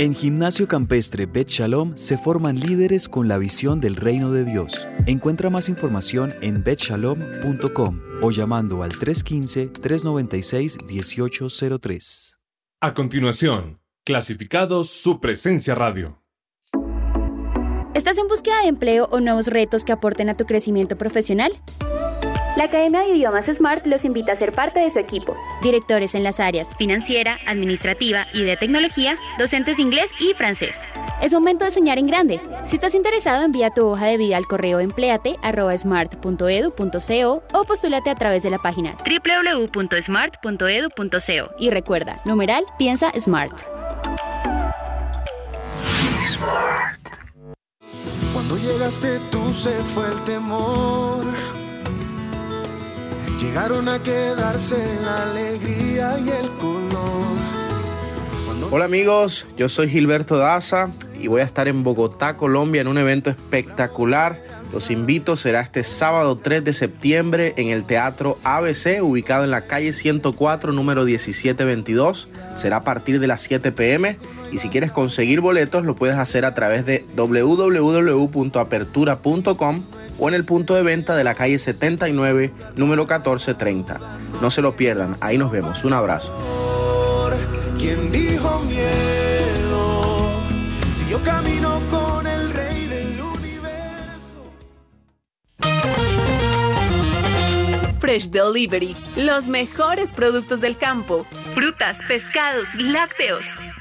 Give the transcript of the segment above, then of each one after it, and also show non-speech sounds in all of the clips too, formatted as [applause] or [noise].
En Gimnasio Campestre Bet Shalom se forman líderes con la visión del reino de Dios. Encuentra más información en betshalom.com o llamando al 315-396-1803. A continuación, clasificados su presencia radio. ¿Estás en búsqueda de empleo o nuevos retos que aporten a tu crecimiento profesional? La Academia de Idiomas Smart los invita a ser parte de su equipo. Directores en las áreas financiera, administrativa y de tecnología, docentes de inglés y francés. Es momento de soñar en grande. Si estás interesado, envía tu hoja de vida al correo empleate.smart.edu.co o postúlate a través de la página www.smart.edu.co. Y recuerda, numeral, piensa Smart. Cuando llegaste tú se fue el temor. Llegaron a quedarse la alegría y el color. Hola amigos, yo soy Gilberto Daza y voy a estar en Bogotá, Colombia, en un evento espectacular. Los invito, será este sábado 3 de septiembre en el Teatro ABC, ubicado en la calle 104, número 1722. Será a partir de las 7 pm y si quieres conseguir boletos lo puedes hacer a través de www.apertura.com o en el punto de venta de la calle 79, número 1430. No se lo pierdan, ahí nos vemos. Un abrazo. ¿Quién dijo miedo? Si yo camino con el rey del universo. Fresh Delivery, los mejores productos del campo, frutas, pescados, lácteos.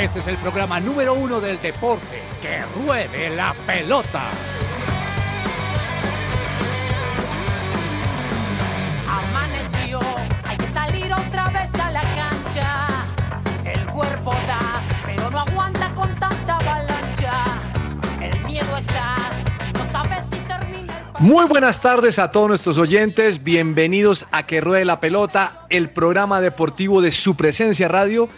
Este es el programa número uno del deporte. ¡Que ruede la pelota! Amaneció, hay que salir otra vez a la cancha. El cuerpo da, pero no aguanta con tanta avalancha. El miedo está, y no sabes si termina el Muy buenas tardes a todos nuestros oyentes, bienvenidos a Que Ruede la Pelota, el programa deportivo de su presencia radio.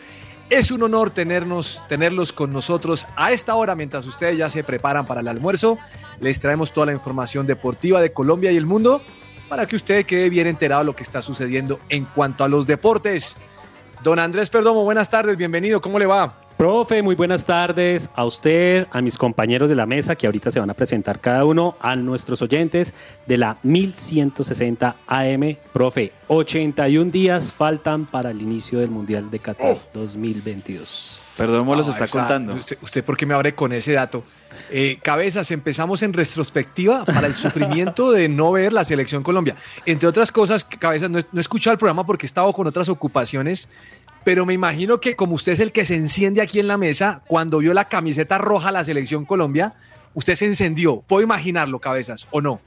Es un honor tenernos, tenerlos con nosotros a esta hora mientras ustedes ya se preparan para el almuerzo. Les traemos toda la información deportiva de Colombia y el mundo para que usted quede bien enterado de lo que está sucediendo en cuanto a los deportes. Don Andrés Perdomo, buenas tardes, bienvenido, ¿cómo le va? Profe, muy buenas tardes a usted, a mis compañeros de la mesa que ahorita se van a presentar cada uno, a nuestros oyentes de la 1160 AM. Profe, 81 días faltan para el inicio del Mundial de Qatar 2022. Perdón, los está contando. Usted, ¿Usted por qué me abre con ese dato? Eh, cabezas, empezamos en retrospectiva para el sufrimiento de no ver la selección Colombia. Entre otras cosas, Cabezas, no he, no he escuchado el programa porque he estado con otras ocupaciones, pero me imagino que como usted es el que se enciende aquí en la mesa, cuando vio la camiseta roja de la selección Colombia, usted se encendió. ¿Puedo imaginarlo, Cabezas, o no?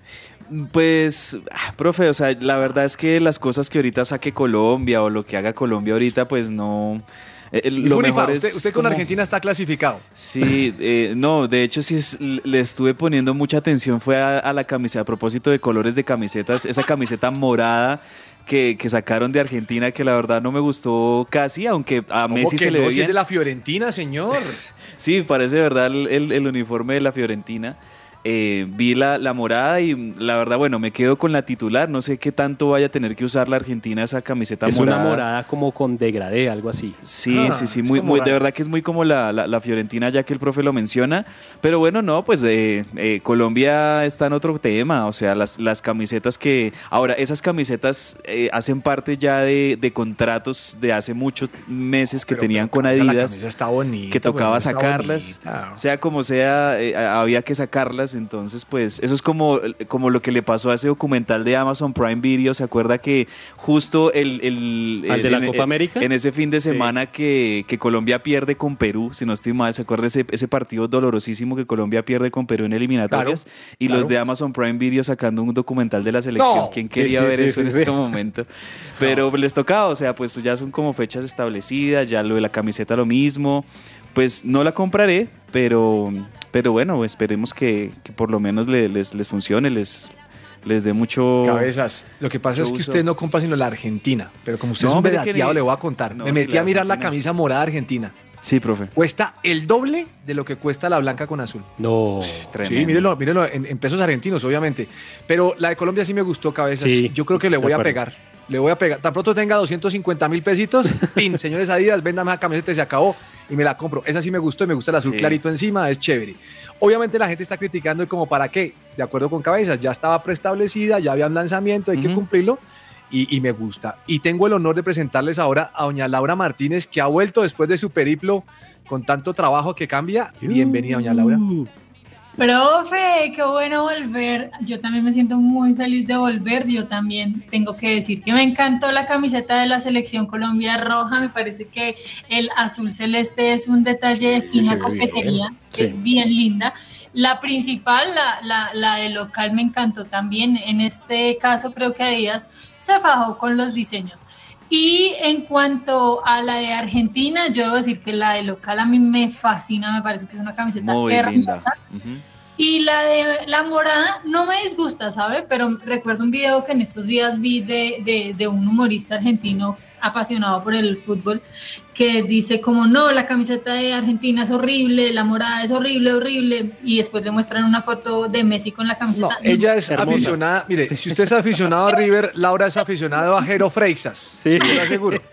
Pues, ah, profe, o sea, la verdad es que las cosas que ahorita saque Colombia o lo que haga Colombia ahorita, pues no... eh, lo Funifa, mejor es usted, usted con como- Argentina está clasificado. Sí, eh, no, de hecho sí es- le estuve poniendo mucha atención fue a, a la camiseta, a propósito de colores de camisetas, esa camiseta morada que, que sacaron de Argentina que la verdad no me gustó casi, aunque a ¿Cómo Messi se le no? ve Si es de la Fiorentina, señor. [laughs] Sí, parece verdad el- el uniforme de la Fiorentina. Eh, vi la, la morada y la verdad, bueno, me quedo con la titular. No sé qué tanto vaya a tener que usar la Argentina esa camiseta Es morada. una morada como con degradé, algo así. Sí, Ah, sí, sí, es muy, muy, de verdad que es muy como la, la- la Fiorentina, ya que el profe lo menciona. Pero bueno, no, pues eh, eh, Colombia está en otro tema. O sea, las, las camisetas que. Ahora, esas camisetas eh, hacen parte ya de, de contratos de hace muchos meses que tenían con la Adidas. camisa está bonita, que tocaba sacarlas. bonita. Sea como sea, eh, había que sacarlas. Entonces pues eso es como, como lo que le pasó a ese documental de Amazon Prime Video, ¿se acuerda que justo el... el, ¿Al de la en- Copa América? En ese fin de semana que, que Colombia pierde con Perú, si no estoy mal, ¿se acuerda ese, ese partido dolorosísimo que Colombia pierde con Perú en eliminatorias? Claro, y claro. los de Amazon Prime Video sacando un documental de la selección. No. ¿Quién quería sí, ver eso en este momento? Pero les tocaba, o sea, pues ya son como fechas establecidas, ya lo de la camiseta lo mismo. Pues no la compraré, pero, pero bueno, esperemos que, que por lo menos le- les, les funcione, les, les dé mucho... Cabezas. Lo que pasa es que uso. usted no compra sino la Argentina. Pero como usted No, es un vedateado, le voy a contar. no, Me metí a mirar la camisa morada argentina. Sí, profe. Cuesta el doble de lo que cuesta la blanca con azul. No. Tremendo. Sí, mírelo, mírelo en, en pesos argentinos, obviamente. Pero la de Colombia sí me gustó, cabezas. Sí, Yo creo que le voy a acuerdo. pegar. Le voy a pegar. Tan pronto tenga 250 mil pesitos, [laughs] pin, señores Adidas, véndame esa camiseta y se acabó. Y me la compro. Esa sí me gustó y me gusta el azul Sí. clarito encima, es chévere. Obviamente la gente está criticando y como para qué, de acuerdo con cabezas, ya estaba preestablecida, ya había un lanzamiento, hay que cumplirlo. Y, y me gusta. Y tengo el honor de presentarles ahora a doña Laura Martínez, que ha vuelto después de su periplo con tanto trabajo que cambia. Bienvenida, doña Laura. Profe, qué bueno volver. Yo también me siento muy feliz de volver. Yo también tengo que decir que me encantó la camiseta de la selección Colombia roja. Me parece que el azul celeste es un detalle de fina coquetería, que Sí. es bien linda. La principal, la, la, la de local, me encantó también. En este caso, creo que Adidas se fajó con los diseños. Y en cuanto a la de Argentina, yo debo decir que la de local a mí me fascina, me parece que es una camiseta Muy hermosa. Y la de la morada no me disgusta, ¿sabe? Pero recuerdo un video que en estos días vi de, de, de un humorista argentino apasionado por el fútbol que dice como no, la camiseta de Argentina es horrible, la morada es horrible, horrible y después le muestran una foto de Messi con la No, camiseta. ella es Hermosa. aficionada. Mire, si usted es aficionado a River, Laura es aficionado a Jero Freixas. Sí. seguro. [laughs]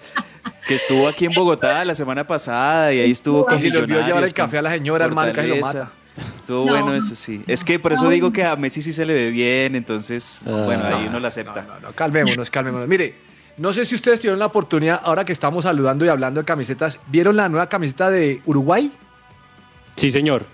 Que estuvo aquí en Bogotá la semana pasada y ahí estuvo con Y si le olvidó llevar el café a la señora, hermano, casi lo Fortaleza. mata. Estuvo No. bueno eso sí. Es que por eso No. digo que a Messi sí se le ve bien, entonces, Ah. bueno, ahí uno lo acepta. No, calmémonos, calmémonos. Mire, no sé si ustedes tuvieron la oportunidad, ahora que estamos saludando y hablando de camisetas, ¿vieron la nueva camiseta de Uruguay? Sí, señor.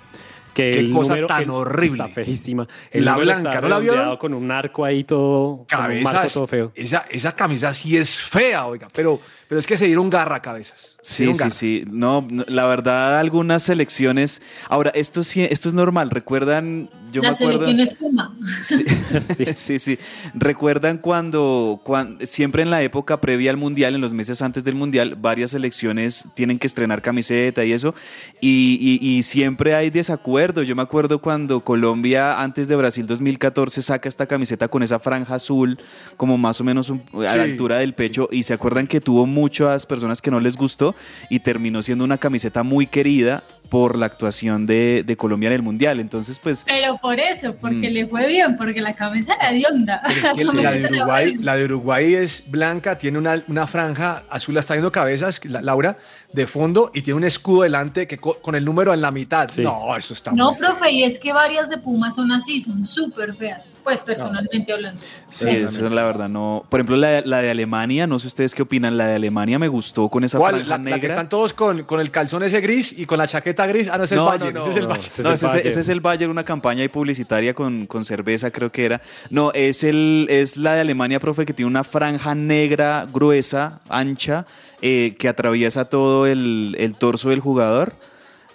Que Qué el cosa número- tan el- horrible. Está feísima. El La blanca, está ¿no la vieron? Con un arco ahí todo. con un marco Cabezas. todo feo. Esa, esa camisa sí es fea, oiga, pero, pero es que se dieron garra, cabezas. Se Sí, sí, garra. sí. No, no, la verdad, algunas selecciones. Ahora, esto sí, esto es normal. Recuerdan, yo la me acuerdo. selección espuma. [laughs] Sí, sí, sí. ¿Recuerdan cuando, cuan- siempre en la época previa al Mundial, en los meses antes del Mundial, varias selecciones tienen que estrenar camiseta y eso? Y, y- y siempre hay desacuerdo. Yo me acuerdo cuando Colombia, antes de Brasil 2014, saca esta camiseta con esa franja azul, como más o menos un- a la Sí. altura del pecho. Y se acuerdan que tuvo muchas personas que no les gustó y terminó siendo una camiseta muy querida por la actuación de, de Colombia en el Mundial. Entonces, pues... Pero por eso, porque Mm. le fue bien, porque la camisa era de onda. Pero es [laughs] que la, de Uruguay, la de Uruguay es blanca, tiene una, una franja azul, la está viendo cabezas, la- Laura, de fondo, y tiene un escudo delante que co- con el número en la mitad. No, eso está No, muy feo. profe, y es que varias de Puma son así, son súper feas, pues personalmente hablando. Sí, eso la verdad no. Por ejemplo, la, la de Alemania, no sé ustedes qué opinan, la de Alemania me gustó con esa ¿Cuál? franja La, negra. la que están todos con, con el calzón ese gris y con la chaqueta gris. Ah, no, ese es no, el Bayern. no, ese es el no, Bayern. no, ese, es- ese es el Bayern, una campaña ahí publicitaria con, con cerveza, creo que era. No, es, el, es la de Alemania, profe, que tiene una franja negra, gruesa, ancha, eh, que atraviesa todo el, el torso del jugador.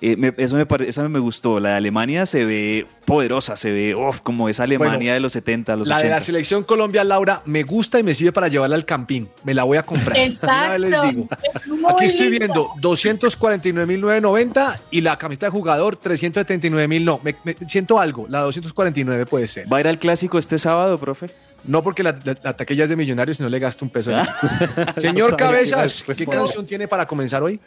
Eh, me- eso me pare- esa me gustó. La de Alemania se ve poderosa, se ve uf, como esa Alemania Bueno, de los 70, los La de 80. la selección Colombia, Laura, me gusta y me sirve para llevarla al campín. Me la voy a comprar. Exacto. Les digo. Es Aquí estoy viendo 249.990 y la camiseta de jugador 379.000. No, me, me siento algo. La 249 puede ser. ¿Va a ir al clásico este sábado, profe? No porque la, la, la taquilla es de millonarios y no le gasto un peso. [laughs] Señor Cabezas, ¿qué ahí. canción tiene para comenzar hoy?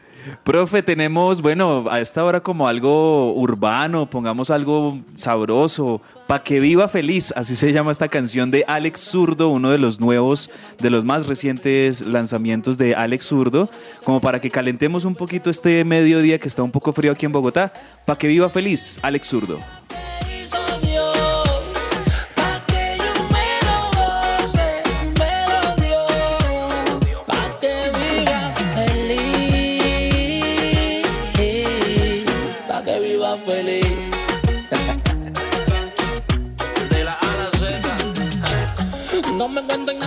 Profe, tenemos, bueno, a esta hora como algo urbano, pongamos algo sabroso, Pa' que viva feliz, así se llama esta canción de Alex Zurdo, uno de los nuevos, de los más recientes lanzamientos de Alex Zurdo, como para que calentemos un poquito este mediodía que está un poco frío aquí en Bogotá. Pa' que viva feliz, Alex Zurdo.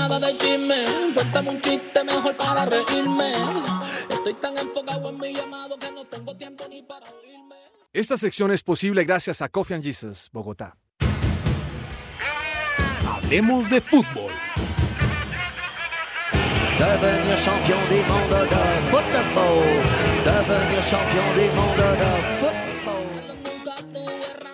Nada de chisme. Cuéntame un chiste mejor para reírme. Estoy tan enfocado en mi llamado que no tengo tiempo ni para oírme. Esta sección es posible gracias a Coffee and Jesus, Bogotá. Hablemos de fútbol. Devenir champion du monde de football. Devenir champion du monde de football.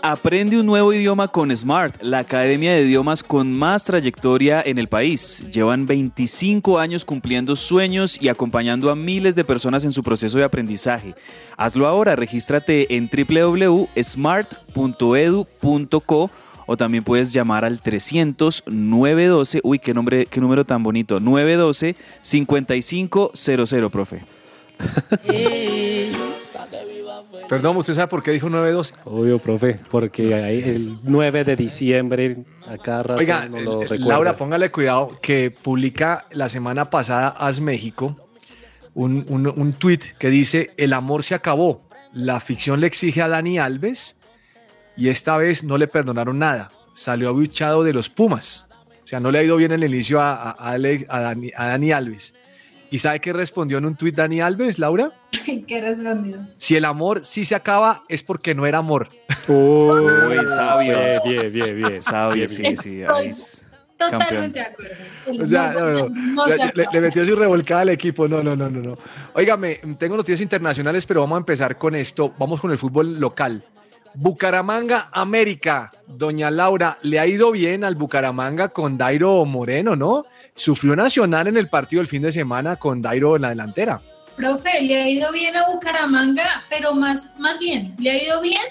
Aprende un nuevo idioma con Smart, la academia de idiomas con más trayectoria en el país. Llevan 25 años cumpliendo sueños y acompañando a miles de personas en su proceso de aprendizaje. Hazlo ahora, regístrate en www.smart.edu.co o también puedes llamar al 300 912, uy, qué nombre, qué número tan bonito, 912 5500, profe. [laughs] Perdón, ¿usted sabe por qué dijo 912? Obvio, profe, porque ahí el 9 de diciembre, a cada rato Oiga, no lo eh, recuerda. Laura, póngale cuidado que publica la semana pasada Haz México un, un, un tweet que dice: El amor se acabó. La ficción le exige a Dani Alves y esta vez no le perdonaron nada. Salió abuchado de los Pumas. O sea, no le ha ido bien el inicio a, a- a Alex- a Dani, a Dani Alves. ¿Y sabe qué respondió en un tweet Dani Alves, Laura? [laughs] ¿Qué respondió? Si el amor sí se acaba es porque no era amor. Uy, sabio. Bien, bien, bien. Sabio, sí, sí. Totalmente de acuerdo. O sea, no- no, no, le metió su revolcada al equipo. No, no, no, no, no. Óigame, tengo noticias internacionales, pero vamos a empezar con esto. Vamos con el fútbol local. Bucaramanga, América. Doña Laura, le ha ido bien al Bucaramanga con Dairo Moreno, ¿no? Sufrió Nacional en el partido el fin de semana con Dairo en la delantera. Profe, le ha ido bien a Bucaramanga, pero más, más bien, le ha ido bien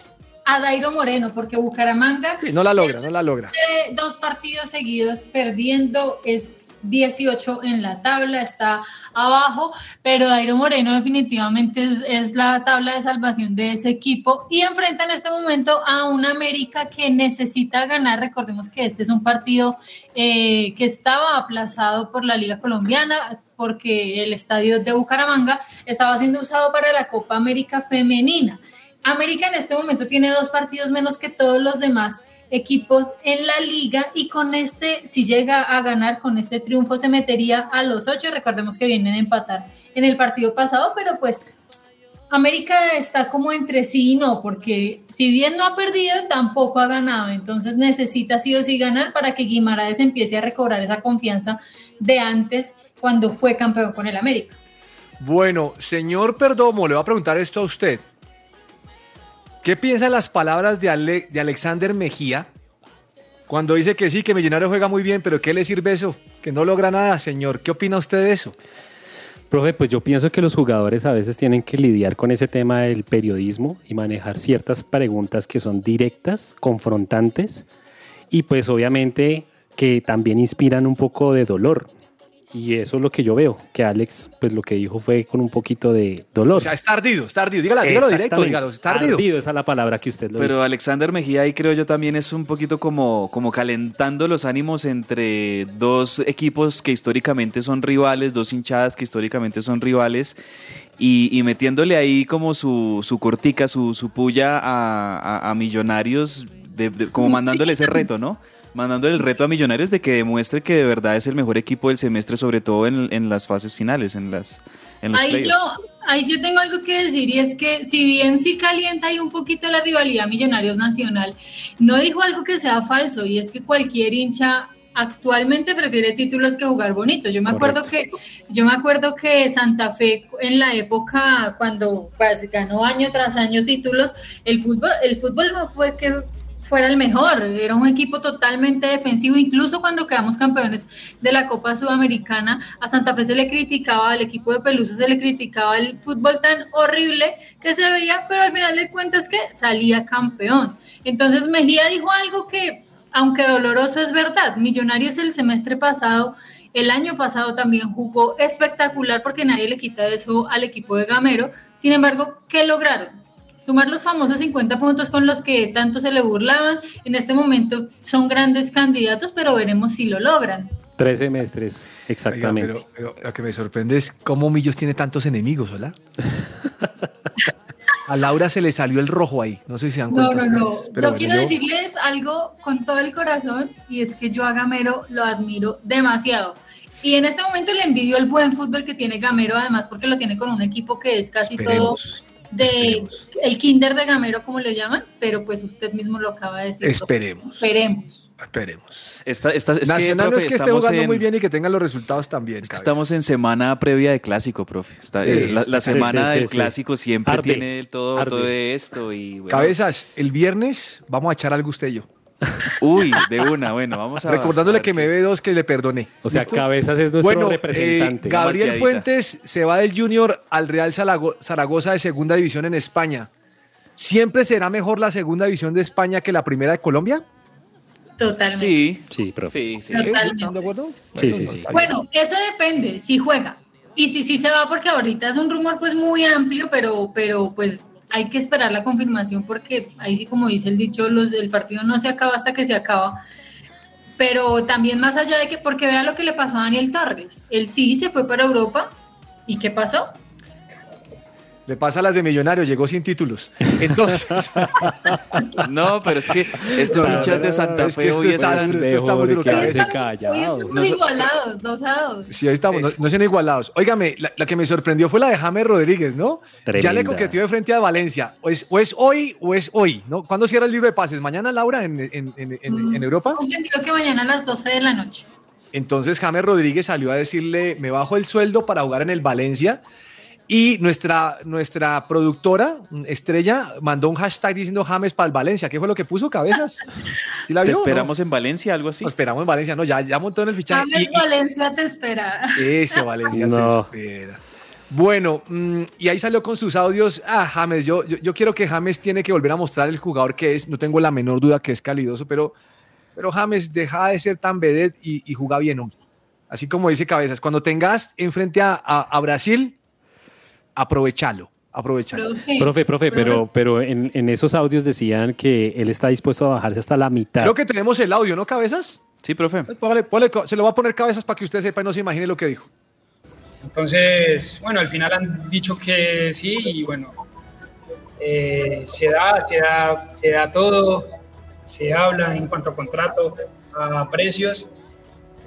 a Dairo Moreno, porque Bucaramanga Sí, no la logra, no la logra. dos partidos seguidos perdiendo, es 18 en la tabla, está abajo, pero Dairo Moreno definitivamente es, es la tabla de salvación de ese equipo y enfrenta en este momento a una América que necesita ganar. Recordemos que este es un partido eh, que estaba aplazado por la Liga Colombiana porque el estadio de Bucaramanga estaba siendo usado para la Copa América Femenina. América en este momento tiene dos partidos menos que todos los demás equipos en la liga y con este, si llega a ganar con este triunfo, se metería a los ocho. Recordemos que vienen a empatar en el partido pasado, pero pues América está como entre sí y no, porque si bien no ha perdido, tampoco ha ganado. Entonces necesita sí o sí ganar para que Guimaraes empiece a recobrar esa confianza de antes cuando fue campeón con el América. Bueno, señor Perdomo, le voy a preguntar esto a usted. ¿Qué piensa de las palabras de, Ale- de Alexander Mejía cuando dice que sí, que Millonario juega muy bien, pero ¿qué le sirve eso? Que no logra nada, señor. ¿Qué opina usted de eso? Profe, pues yo pienso que los jugadores a veces tienen que lidiar con ese tema del periodismo y manejar ciertas preguntas que son directas, confrontantes y pues obviamente que también inspiran un poco de dolor. Y eso es lo que yo veo, que Alex pues lo que dijo fue con un poquito de dolor. O sea, es tardido, es tardido. Dígala, dígalo directo, dígalo, es tardido. esa es la palabra que usted lo Pero dijo. Alexander Mejía ahí creo yo también es un poquito como, como calentando los ánimos entre dos equipos que históricamente son rivales, dos hinchadas que históricamente son rivales y, y metiéndole ahí como su, su cortica, su, su puya a, a- a Millonarios, de- de- como mandándole ese reto, ¿no? Mandándole el reto a Millonarios de que demuestre que de verdad es el mejor equipo del semestre, sobre todo en, en las fases finales, en las en los Ahí yo, ahí yo tengo algo que decir y es que si bien sí calienta ahí un poquito la rivalidad Millonarios Nacional, no dijo algo que sea falso y es que cualquier hincha actualmente prefiere títulos que jugar bonito. Yo me acuerdo que yo me acuerdo que Santa Fe en la época cuando pues, ganó año tras año títulos, el fútbol el fútbol no fue que fuera el mejor, era un equipo totalmente defensivo, incluso cuando quedamos campeones de la Copa Sudamericana, a Santa Fe se le criticaba, al equipo de Peluso se le criticaba el fútbol tan horrible que se veía, pero al final de cuentas que salía campeón. Entonces Mejía dijo algo que, aunque doloroso, es verdad. Millonarios el semestre pasado, el año pasado también jugó espectacular porque nadie le quita eso al equipo de Gamero. Sin embargo, ¿qué lograron? Sumar los famosos 50 puntos con los que tanto se le burlaban. En este momento son grandes candidatos, pero veremos si lo logran. Tres semestres, Oiga, exactamente. pero, pero lo que me sorprende es cómo Millos tiene tantos enemigos, ¿hola? [laughs] A Laura se le salió el rojo ahí. No sé si se dan No, cuenta. no, no. Yo pero bueno, quiero yo- decirles algo con todo el corazón y es que yo a Gamero lo admiro demasiado. Y en este momento le envidio el buen fútbol que tiene Gamero, además porque lo tiene con un equipo que es casi Esperemos, todo de el kinder de Gamero, como le llaman, pero pues usted mismo lo acaba de decir. Esperemos. Esperemos. Esperemos. Esta, esta- es que, Nacional no profe, es que esté jugando en- muy bien y que tengan los resultados también. Es que estamos en semana previa de clásico, profe. Está- Sí, eh, la, sí, la sí, semana sí, del sí. clásico siempre Arde, tiene todo, arde. todo esto y bueno. Cabezas, el viernes vamos a echar al gustello. Uy, de una, bueno, vamos a Recordándole a que me ve dos que le perdoné. O sea, ¿Listo? Cabezas es nuestro bueno, representante. eh, Gabriel Fuentes se va del Junior al Real Zaragoza de segunda división en España. ¿Siempre será mejor la segunda división de España que la primera de Colombia? Totalmente. Sí, sí, profe. Sí, sí. Totalmente. ¿Están de acuerdo? Sí, sí, sí. Bueno, eso depende, si juega. Y si sí se va, porque ahorita es un rumor pues muy amplio, pero, pero pues hay que esperar la confirmación porque ahí sí como dice el dicho, los, el partido no se acaba hasta que se acaba. Pero también más allá de que, porque vea lo que le pasó a Daniel Torres. Él sí se fue para Europa. ¿Y qué pasó? Le pasa a las de Millonario, llegó sin títulos. Entonces, [laughs] No, pero es que estos No, hinchas de Santa es que Fe esto hoy está están... esto está Hoy estamos, hoy estamos Nos- igualados, dos a dos. Sí, ahí estamos, no, no sean igualados. Óigame, la, la que me sorprendió fue la de James Rodríguez, ¿no? Ya le coqueteó de frente a Valencia. O es, o es hoy o es hoy, ¿no? ¿Cuándo cierra el libro de pases? ¿Mañana, Laura, en, en- en- en- en Europa? Entendido que mañana a las 12 de la noche. Entonces James Rodríguez salió a decirle, me bajo el sueldo para jugar en el Valencia. Y nuestra, nuestra productora, Estrella, mandó un hashtag diciendo James para el Valencia. ¿Qué fue lo que puso, cabezas? ¿Sí la ¿Te esperamos en Valencia, algo así? Esperamos en Valencia, no, ya, ya montó en el fichaje. James Y- y- Valencia te espera. Ese Valencia No. te espera. Bueno, mm, y ahí salió con sus audios. Ah, James, yo, yo, yo quiero que James tiene que volver a mostrar el jugador que es. No tengo la menor duda que es calidoso, pero, pero James, deja de ser tan vedette y, y juega bien, hombre. Así como dice Cabezas, cuando tengas enfrente a, a- a Brasil, aprovechalo, aprovechalo. Profe, profe, pero, pero en, en esos audios decían que él está dispuesto a bajarse hasta la mitad. Creo que tenemos el audio, ¿no, Cabezas? Sí, profe. Póngale- póngale se lo va a poner Cabezas para que usted sepa y no se imagine lo que dijo. Entonces, bueno, al final han dicho que sí y bueno, eh, se da, se da, se da todo, se habla en cuanto a contrato, a precios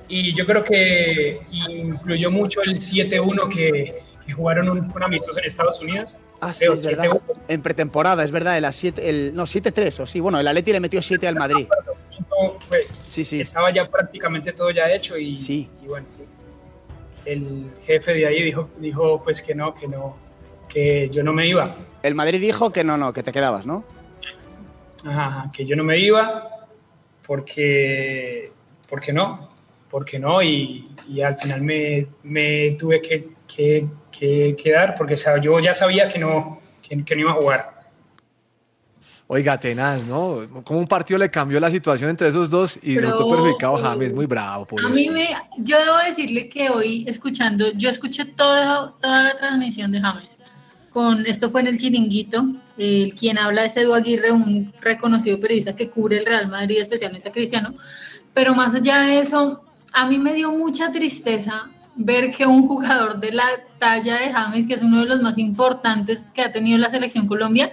y yo creo que influyó mucho el 7-1 que, que jugaron un, un amistoso en Estados Unidos. Ah, sí, Creo, es verdad. 7-1. En pretemporada, es verdad. El, a siete- el, no, 7-3 o sí. Bueno, el Atleti le metió 7 al Madrid. fue- Sí, sí. Estaba ya prácticamente todo ya hecho y, y bueno, sí. El jefe de ahí dijo, dijo pues que no, que no, que yo no me iba. El Madrid dijo que no, no, que te quedabas, ¿no? Ajá, ajá, que yo no me iba porque, porque no, porque no, y, y al final me, me tuve que, que- que quedar porque sab- yo ya sabía que no, que, que no iba a jugar. Oiga, tenaz, ¿no? Como un partido le cambió la situación entre esos dos y Pero- notó perjudicado James, muy bravo. Por A mí me, yo debo decirle que hoy escuchando, yo escuché toda, toda la transmisión de James. Con, esto fue en el chiringuito. El quien habla es Edu Aguirre, un reconocido periodista que cubre el Real Madrid, especialmente a Cristiano. Pero más allá de eso, a mí me dio mucha tristeza ver que un jugador de la talla de James, que es uno de los más importantes que ha tenido la selección Colombia,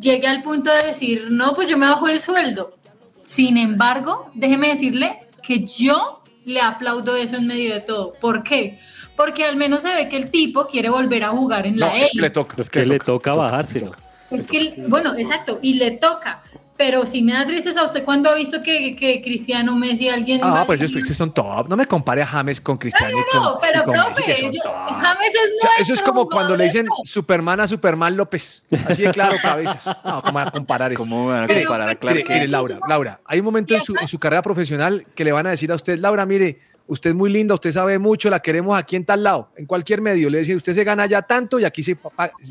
llegue al punto de decir, no, pues yo me bajo el sueldo. Sin embargo, déjeme decirle que yo le aplaudo eso en medio de todo. ¿Por qué? Porque al menos se ve que el tipo quiere volver a jugar en la élite. toca. Es que le toca bajárselo. Es que, bueno, exacto, y le toca. Pero si me da tristeza, ¿usted cuando ha visto que, que Cristiano, Messi, alguien... Ah, pero ellos que son top. No me compare a James con Cristiano. y No, con- pero y con Messi, profe, que son yo- top. James es O sea, eso es nuestro como cuando le dicen. Superman a Superman López. Así de claro, cabezas. No, ¿cómo van a comparar eso? ¿Cómo van a comparar Clark mire, Kent? Laura, Laura, hay un momento en su, en su carrera profesional que le van a decir a usted, Laura, mire, usted es muy linda, usted sabe mucho, la queremos aquí en tal lado, en cualquier medio. Le decir, usted se gana ya tanto y aquí se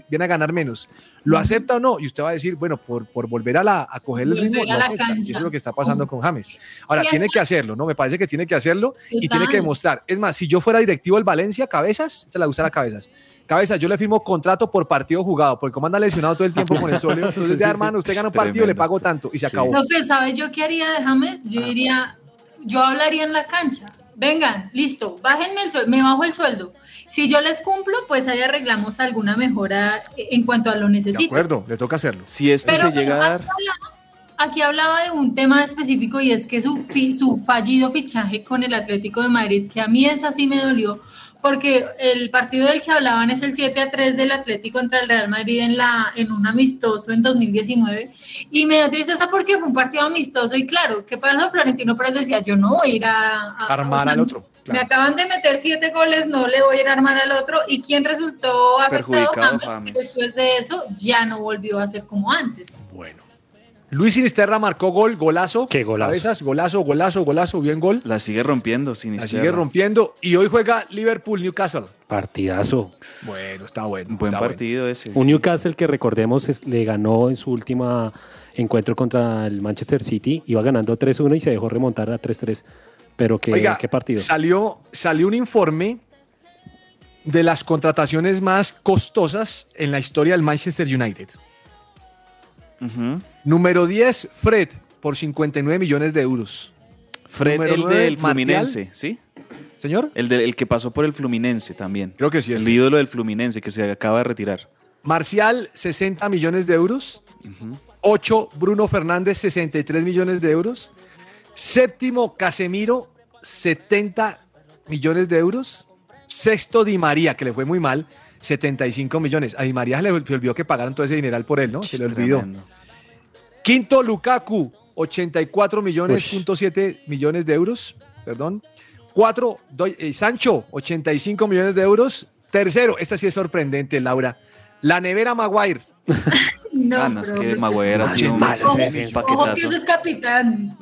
viene a ganar menos. ¿Lo acepta o no? Y usted va a decir, bueno, por, por volver a, la, a coger el Volver ritmo, lo acepta. Y eso es lo que está pasando con James. Ahora, tiene que hacerlo, ¿no? Me parece que tiene que hacerlo y tiene que demostrar. Es más, si yo fuera directivo del Valencia, cabezas, esta la gusta a cabezas. Cabezas, yo le firmo contrato por partido jugado, porque como anda lesionado todo el tiempo con el [laughs] sóleo, entonces ya, hermano, usted gana un partido, le Tremendo. pago tanto y se acabó. Profe, ¿sabe yo qué haría de James? Yo diría, yo hablaría en la cancha. Vengan, listo, bájenme el sueldo, me bajo el sueldo. Si yo les cumplo, pues ahí arreglamos alguna mejora en cuanto a lo De necesito. acuerdo, le toca hacerlo. Si esto Pero se llega a dar... aquí hablaba- Aquí hablaba de un tema específico y es que su, fi- su fallido fichaje con el Atlético de Madrid, que a mí esa sí me dolió, porque el partido del que hablaban es el 7 a 3 del Atlético contra el Real Madrid en, la, en un amistoso en 2019. Y me dio tristeza porque fue un partido amistoso y claro, ¿qué pasó? Florentino Pérez decía, yo no voy a ir a... a- Armar o sea, al otro. Me acaban de meter siete goles, no le voy a ir a armar al otro. ¿Y quién resultó afectado? Perjudicado, James, James. después de eso ya no volvió a ser como antes. Luis Sinisterra marcó gol, golazo. Qué golazo. Cabezas, golazo, golazo, golazo, bien gol. La sigue rompiendo, sin La sigue rompiendo. Y hoy juega Liverpool-Newcastle. Partidazo. Bueno, está bueno. Buen está partido ese. Un Newcastle que recordemos es- le ganó en su última encuentro contra el Manchester City. Iba ganando 3-1 y se dejó remontar a 3-3. Pero qué, Oiga, qué partido. Salió, salió un informe de las contrataciones más costosas en la historia del Manchester United. Ujú. Número 10, Fred, por 59 millones de euros. Fred, Número el del Martial. Fluminense, ¿sí? Señor. El, de- el que pasó por el Fluminense también. Creo que sí. es El ídolo del Fluminense que se acaba de retirar. Marcial, 60 millones de euros. 8, Bruno Fernández, 63 millones de euros. Séptimo, Casemiro, 70 millones de euros. Sexto, Di María, que le fue muy mal, 75 millones. A Di María se le olvidó que pagaran todo ese dineral por él, ¿no? Se le olvidó. Tremendo. Quinto, Lukaku, 84 millones, Ush. punto siete millones de euros. Perdón. Cuatro, doy- eh, Sancho, 85 millones de euros. Tercero, esta sí es sorprendente, Laura. La nevera Maguire. [laughs] No, ah, no, es que Maguire ha sido un, que es capitán.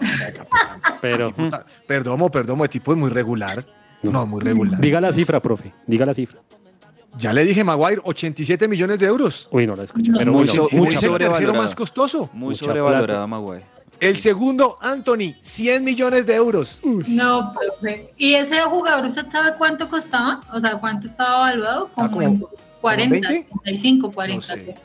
[laughs] Pero mm, Perdomo, perdomo, el tipo es muy regular. No, muy regular. diga la cifra, profe. Diga la cifra. Ya le dije Maguire, 87 millones de euros. Uy, no la escuché. No. Pero Muy so- muy es el tercero sobrevalorado. más costoso. Muy Mucha sobrevalorada Maguire. El segundo, Anthony, 100 millones de euros. No, profe. ¿Y ese jugador usted sabe cuánto costaba? O sea, ¿cuánto estaba evaluado? Como, Ah, como- en 40, 20? 35, 40. No sé.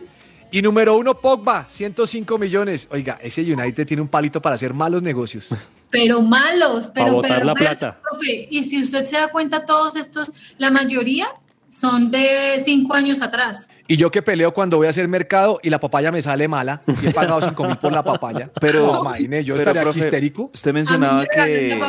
Y número uno, Pogba, 105 millones. Oiga, ese United tiene un palito para hacer malos negocios. Pero malos, pero botar la perversos, plata. profe. Y si usted se da cuenta, todos estos, la mayoría son de cinco años atrás. Y yo que peleo cuando voy a hacer mercado y la papaya me sale mala y he pagado 5 mil por la papaya. Pero- No, imagine, yo pero, estaría aquí profe, histérico. Usted A mí mencionaba me que.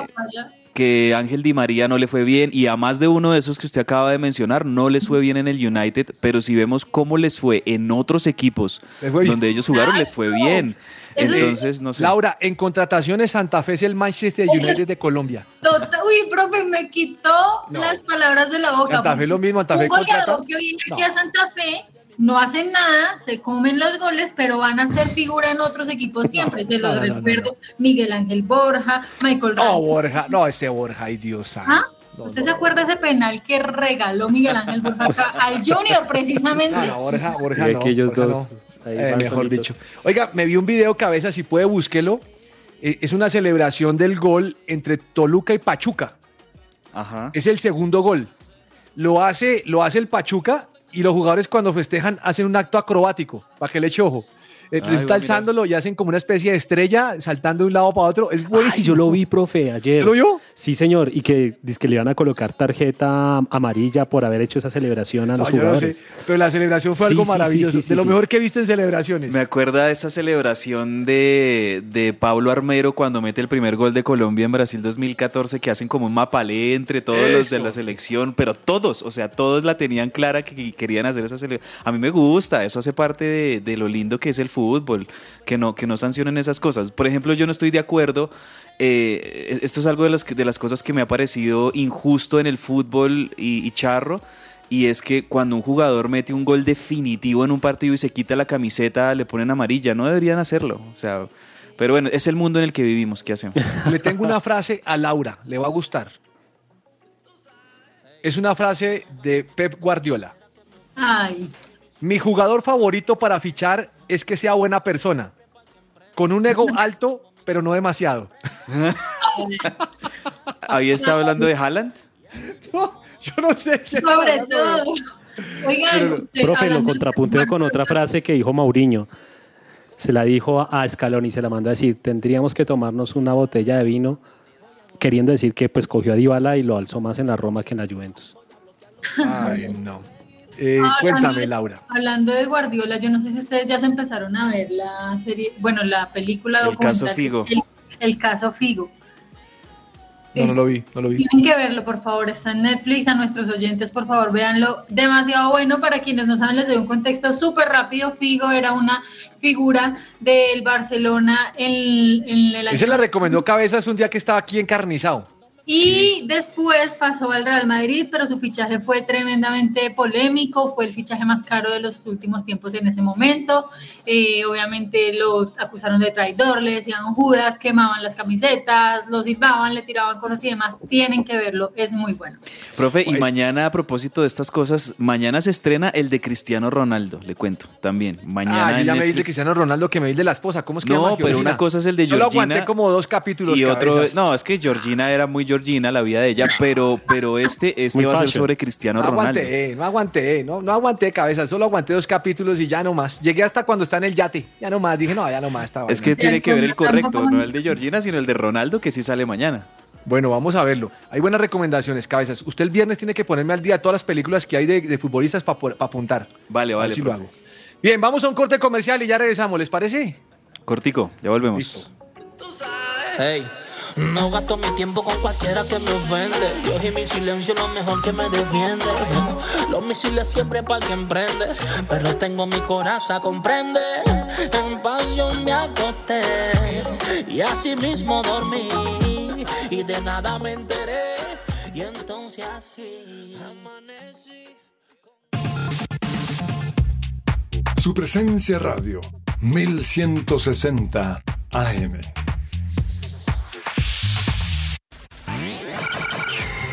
Que Ángel Di María no le fue bien y a más de uno de esos que usted acaba de mencionar no les fue bien en el United, pero si vemos cómo les fue en otros equipos donde ellos jugaron, les fue bien. Entonces, no sé. Laura, en contrataciones, Santa Fe es el Manchester United de Colombia. Uy, profe, me quitó No. las palabras de la boca. Santa Fe lo mismo, Santa Fe Un goleador contrata. que viene aquí No. a Santa Fe, no hacen nada, se comen los goles, pero van a ser figura en otros equipos siempre. se los no, no, no, recuerdo. Miguel Ángel Borja, Michael No, Ramos. Borja, no, ese Borja, ay Dios santo. ¿Ah? No, ¿Usted no, se acuerda ese penal que regaló Miguel Ángel Borja acá al Junior precisamente? Borja, Borja Sí, no, que ellos Borja dos. no. ahí Eh, mejor solitos. dicho. Oiga, me vi un video cabeza, si puede búsquelo. Eh, es una celebración del gol entre Toluca y Pachuca. Ajá. Es el segundo gol. Lo hace, lo hace el Pachuca y los jugadores cuando festejan hacen un acto acrobático, para que le eche ojo. Eh, Ay, está alzándolo y hacen como una especie de estrella saltando de un lado para otro. Es Ay, buenísimo. yo lo vi, profe, ayer. ¿Lo vio? Sí, señor. Y que, que le iban a colocar tarjeta amarilla por haber hecho esa celebración a No, los yo no jugadores. sé, pero la celebración fue Sí, algo sí, maravilloso. sí, sí, de lo sí. mejor que he visto en celebraciones. Me acuerda de esa celebración de, de Pablo Armero cuando mete el primer gol de Colombia en Brasil 2014, que hacen como un mapalé entre todos los de la selección, pero todos, o sea, todos la tenían clara que que querían hacer esa celebración. A mí me gusta, eso hace parte de, de lo lindo que es el fútbol, que no, que no sancionen esas cosas. Por ejemplo, yo no estoy de acuerdo, eh, esto es algo de, los de las cosas que me ha parecido injusto en el fútbol y, y charro. Y es que cuando un jugador mete un gol definitivo en un partido y se quita la camiseta, le ponen amarilla. No deberían hacerlo. O sea, pero bueno, es el mundo en el que vivimos. ¿Qué hacemos? [laughs] Le tengo una frase a Laura, le va a gustar. Es una frase de Pep Guardiola. Ay, Mi jugador favorito para fichar es que sea buena persona, con un ego [laughs] alto, pero no demasiado. [laughs] Ahí está hablando de Haaland. [laughs] No, yo no sé quién. sobre todo. Oigan, Pero, usted, profe, lo contrapunteo con otra frase que dijo Mauriño. Se la dijo a Scaloni, se la mandó a decir, tendríamos que tomarnos una botella de vino queriendo decir que pues cogió a Dybala y lo alzó más en la Roma que en la Juventus. Ay, no. Eh, Ah, cuéntame, Laura. Hablando de Guardiola, yo no sé si ustedes ya se empezaron a ver la serie, bueno, la película El caso Figo. El, el caso Figo. No, no lo vi, no lo vi. Tienen que verlo, por favor. Está en Netflix. A nuestros oyentes, por favor, véanlo. Demasiado bueno. Para quienes no saben, les doy un contexto súper rápido. Figo era una figura del Barcelona en, en el año Ese la recomendó Cabezas un día que estaba aquí encarnizado. Y después pasó al Real Madrid, pero su fichaje fue tremendamente polémico, fue el fichaje más caro de los últimos tiempos en ese momento. Eh, obviamente lo acusaron de traidor, le decían Judas, quemaban las camisetas, lo silbaban, le tiraban cosas y demás. Tienen que verlo, es muy bueno. Profe, y mañana a propósito de estas cosas, mañana se estrena el de Cristiano Ronaldo, le cuento también. Mañana Ah, yo ya me vi de Netflix. Cristiano Ronaldo que me vi de la esposa. ¿Cómo es que No, llama? pero una cosa es el de Georgina. aguanté como dos capítulos. y otro, Cabezas. no, es que Georgina era muy Georgina, la vida de ella, pero, pero este, este Muy va a ser sobre Cristiano no Ronaldo. aguanté, no aguanté, no, no aguanté cabeza, solo aguanté dos capítulos y ya no más. Llegué hasta cuando está en el yate, ya no más, dije no, ya no más. Esta Es que tiene que ver el correcto, no el de Georgina, sino el de Ronaldo, que sí sale mañana. Bueno, vamos a verlo. Hay buenas recomendaciones, cabezas. Usted el viernes tiene que ponerme al día todas las películas que hay de, de futbolistas para apuntar. Vale, vale, si lo hago. Bien, vamos a un corte comercial y ya regresamos, ¿les parece? Cortico, ya volvemos. Hey, no gasto mi tiempo con cualquiera que me ofende. Dios y mi silencio lo mejor que me defiende. Los misiles siempre para el que emprende. Pero tengo mi coraza, comprende. En pasión me acosté. Y así mismo dormí. Y de nada me enteré. Y entonces así amanecí. Su presencia radio, 1160 AM.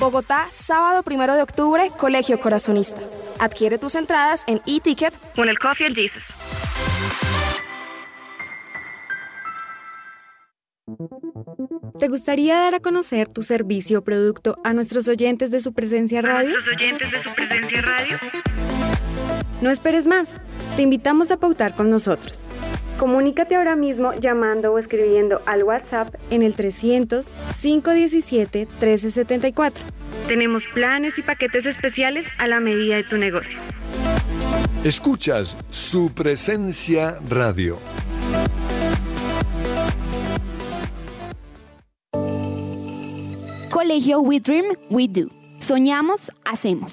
Bogotá, sábado 1 de octubre, Colegio Corazonista. Adquiere tus entradas en e-ticket en el Coffee and Jesus. ¿Te gustaría dar a conocer tu servicio o producto a nuestros oyentes de su presencia radio? oyentes de su presencia radio? No esperes más. Te invitamos a pautar con nosotros. Comunícate ahora mismo llamando o escribiendo al WhatsApp en el 300 517 1374. Tenemos planes y paquetes especiales a la medida de tu negocio. Escuchas su presencia radio. Colegio We Dream, We Do. Soñamos, hacemos.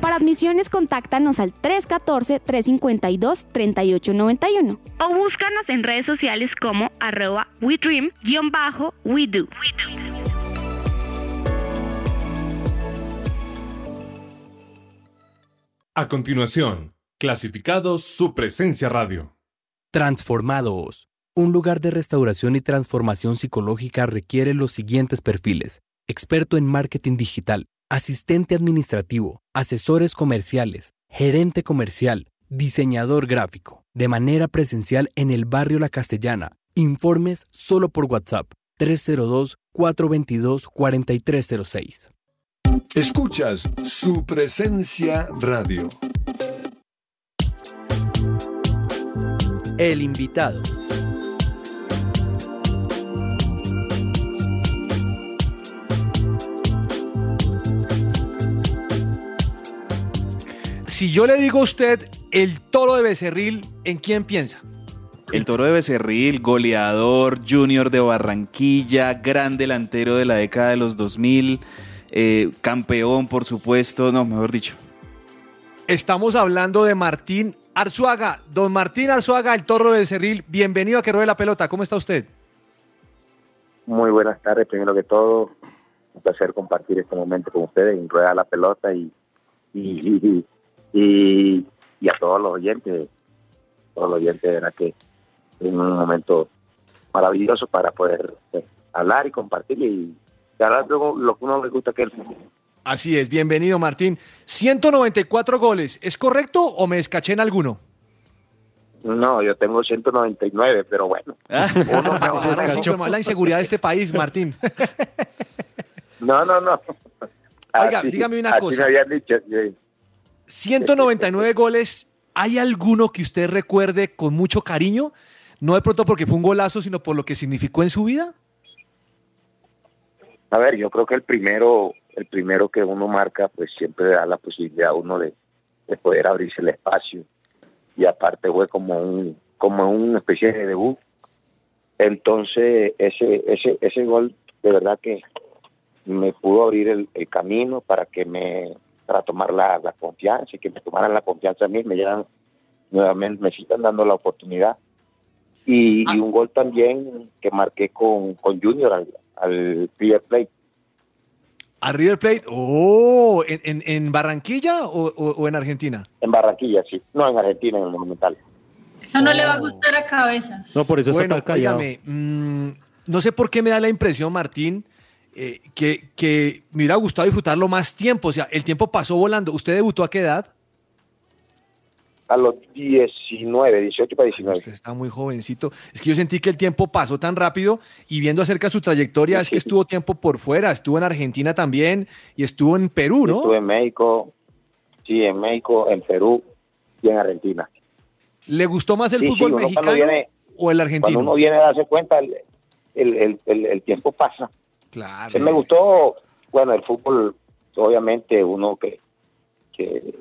Para admisiones, contáctanos al 314-352-3891 o búscanos en redes sociales como arroba WeDream-WeDo. A continuación, clasificados su presencia radio. Transformados. Un lugar de restauración y transformación psicológica requiere los siguientes perfiles. Experto en marketing digital, asistente administrativo, asesores comerciales, gerente comercial, diseñador gráfico, de manera presencial en el barrio La Castellana. Informes solo por WhatsApp 302-422-4306. Escuchas su presencia radio. El invitado. Si yo le digo a usted el toro de Becerril, ¿en quién piensa? El Toro de Becerril, goleador, junior de Barranquilla, gran delantero de la década de los 2000, eh, campeón, por supuesto, no, mejor dicho. Estamos hablando de Martín Arzuaga, don Martín Arzuaga, el toro del Cerril, bienvenido a Que Ruede la Pelota. ¿Cómo está usted? Muy buenas tardes, primero que todo, un placer compartir este momento con ustedes en Rueda la Pelota y, y, y, y a todos los oyentes, todos los oyentes, de verdad que es un momento maravilloso para poder eh, hablar y compartir y hablar luego lo que uno le gusta que fútbol. Así es, bienvenido Martín. 194 goles, ¿es correcto o me escaché en alguno? No, yo tengo 199, pero bueno. [laughs] Uno no, escachó. la inseguridad de este país, Martín. [laughs] No, no, no. Oiga, Así- dígame una así cosa. me habían dicho. 199 goles, ¿hay alguno que usted recuerde con mucho cariño? No de pronto porque fue un golazo, sino por lo que significó en su vida. A ver, yo creo que el primero, el primero que uno marca, pues siempre da la posibilidad a uno de, de poder abrirse el espacio. Y aparte fue como un, como una especie de debut. Entonces, ese, ese, ese gol, de verdad que me pudo abrir el, el camino para que me, para tomar la, la confianza, y que me tomaran la confianza a mí, me llegan nuevamente, me sigan dando la oportunidad. Y, y un gol también que marqué con, con Junior al, al River Plate. A River Plate, oh, ¿en, en- en Barranquilla o, o- o en Argentina? En Barranquilla, sí. No, en Argentina, en el Monumental. Eso no le va a gustar a cabezas. No, por eso bueno, está callado. óigame, mm, no sé por qué me da la impresión, Martín, eh, que, que me hubiera gustado disfrutarlo más tiempo. O sea, el tiempo pasó volando. ¿Usted debutó a qué edad? A los 19, 18 para 19. Usted está muy jovencito. Es que yo sentí que el tiempo pasó tan rápido y viendo acerca su trayectoria, es que estuvo tiempo por fuera. Estuvo en Argentina también y estuvo en Perú, ¿no? Estuve en México, sí, en México, en Perú y en Argentina. ¿Le gustó más el Sí, fútbol mexicano viene- o el argentino? Cuando uno viene a darse cuenta, el- el- el tiempo pasa. Sí, me gustó, bueno, el fútbol, obviamente uno que, que,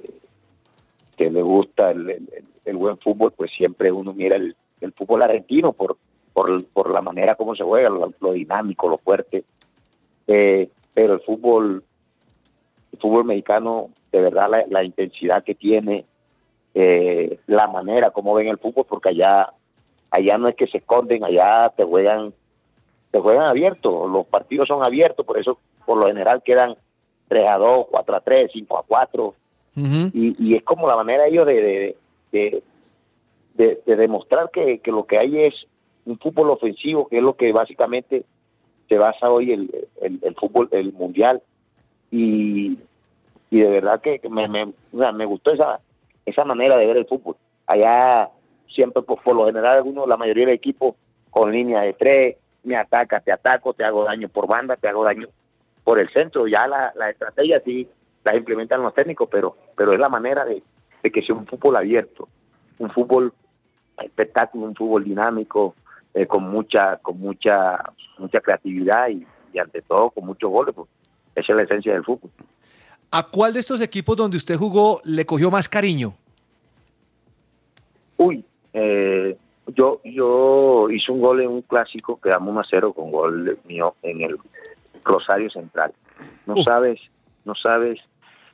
le gusta el buen fútbol, pues siempre uno mira el, el fútbol argentino por, por, por la manera como se juega, lo, lo dinámico, lo fuerte. Eh, pero el fútbol, el fútbol mexicano, de verdad, la, la intensidad que tiene, eh, la manera como ven el fútbol, porque allá, allá no es que se esconden, allá te juegan se juegan abiertos, los partidos son abiertos, por eso por lo general quedan 3 a 2, 4 a 3, 5 a 4, y, y es como la manera ellos de, de, de, de- de demostrar que, que lo que hay es un fútbol ofensivo, que es lo que básicamente se basa hoy el, el, el fútbol, el mundial, y, y de verdad que me, me, o sea, me gustó esa, esa manera de ver el fútbol. Allá siempre, por, por lo general, algunos, la mayoría del equipo con línea de tres, me ataca, te ataco, te hago daño por banda, te hago daño por el centro. Ya la, la estrategia sí la implementan los técnicos, pero, pero es la manera de, de que sea un fútbol abierto, un fútbol espectáculo, un fútbol dinámico, eh, con mucha, con mucha, mucha creatividad y, y ante todo con muchos goles, pues esa es la esencia del fútbol. ¿A cuál de estos equipos donde usted jugó le cogió más cariño? Uy, eh, yo yo hice un gol en un clásico, quedamos 1 a 0 con gol mío en el Rosario Central. No sabes, no sabes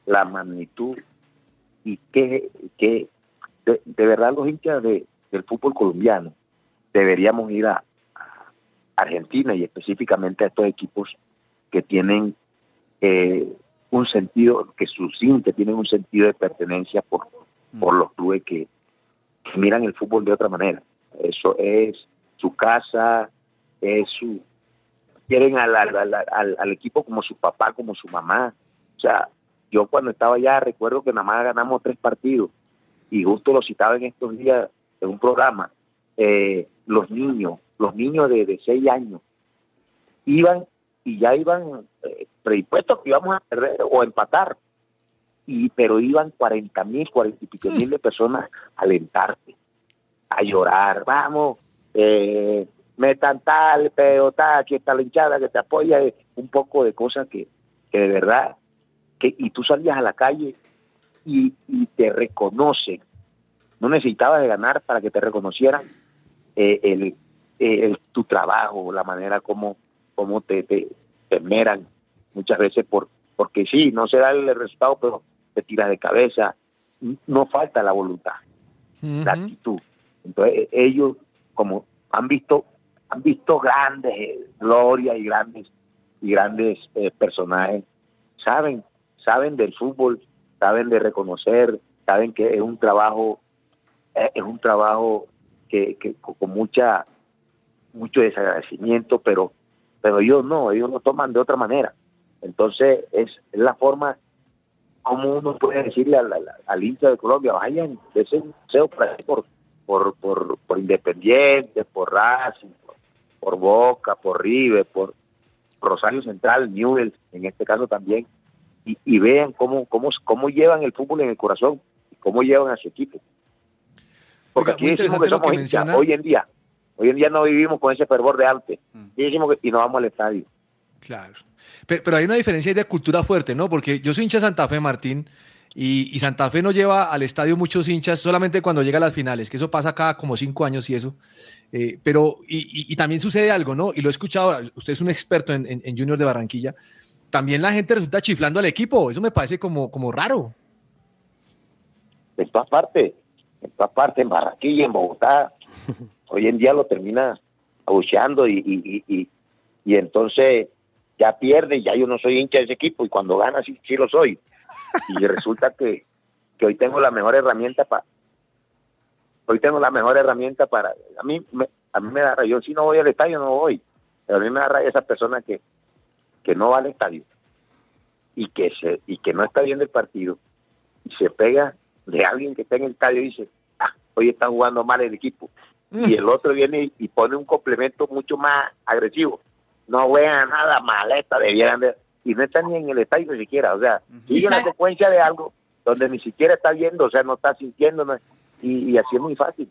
la magnitud y qué, qué de, de verdad los hinchas de, del fútbol colombiano deberíamos ir a, a Argentina y específicamente a estos equipos que tienen eh, un sentido, que sus hinchas tienen un sentido de pertenencia por, por los clubes que, que miran el fútbol de otra manera. Eso es su casa, es su... Quieren al, al, al, equipo como su papá, como su mamá. O sea, yo cuando estaba allá recuerdo que nada más ganamos tres partidos y justo lo citaba en estos días en un programa. eh, los niños, los niños de, de seis años, iban y ya iban eh, predispuestos que íbamos a perder o a empatar y pero iban 40 mil, 40 y pico mil de personas a alentarte, a llorar, vamos, eh, metan tal, pero tal, aquí está la hinchada que te apoya, eh, un poco de cosas que, que de verdad, que y tú salías a la calle y, y te reconocen, no necesitabas de ganar para que te reconocieran eh, el, el- tu trabajo, la manera como, como te, te, te esmeran muchas veces por porque sí, no se da el resultado, pero te tiras de cabeza, no falta la voluntad. la actitud. Entonces e- ellos como han visto han visto grandes eh, glorias y grandes y grandes eh, personajes, saben saben del fútbol, saben de reconocer, saben que es un trabajo eh, es un trabajo que, que con mucha mucho desagradecimiento, pero pero ellos no, ellos lo toman de otra manera. Entonces es, la forma como uno puede decirle al, al, hincha de Colombia, vayan, ese deseo por, ahí, por, por, por, por Independiente, por Racing, por, por Boca, por River, por Rosario Central, Newell's, en este caso también, y, y vean cómo, cómo, cómo llevan el fútbol en el corazón, y cómo llevan a su equipo. Porque Oiga, aquí decimos que somos que menciona. hoy en día, hoy en día no vivimos con ese fervor de antes, y decimos que y no vamos al estadio. Claro. Pero, pero hay una diferencia de cultura fuerte, ¿no? Porque yo soy hincha de Santa Fe, Martín, y, y Santa Fe no lleva al estadio muchos hinchas solamente cuando llega a las finales, que eso pasa cada como cinco años y eso. Eh, pero, y, y- y también sucede algo, ¿no? Y lo he escuchado, usted es un experto en, en, en Junior de Barranquilla. También la gente resulta chiflando al equipo. Eso me parece como, como raro. en todas partes, en todas partes, en Barranquilla, en Bogotá, [laughs] hoy en día lo termina abucheando y, y, y, y, y entonces ya pierde, ya yo no soy hincha de ese equipo y cuando gana sí, sí lo soy. Y [laughs] resulta que, que hoy tengo la mejor herramienta para hoy tengo la mejor herramienta para a mí me, a mí me da rabia, yo si no voy al estadio no voy, pero a mí me da rabia esa persona que que no va al estadio y que se y que no está viendo el partido y se pega de alguien que está en el estadio y dice, ah, hoy está jugando mal el equipo. Y el otro viene y, y pone un complemento mucho más agresivo. No juegan nada maleta, debieran de... Y no está ni en el estadio ni siquiera. O sea, sigue una secuencia de algo donde ni siquiera está viendo, o sea, no está sintiendo. no- y, y así es muy fácil.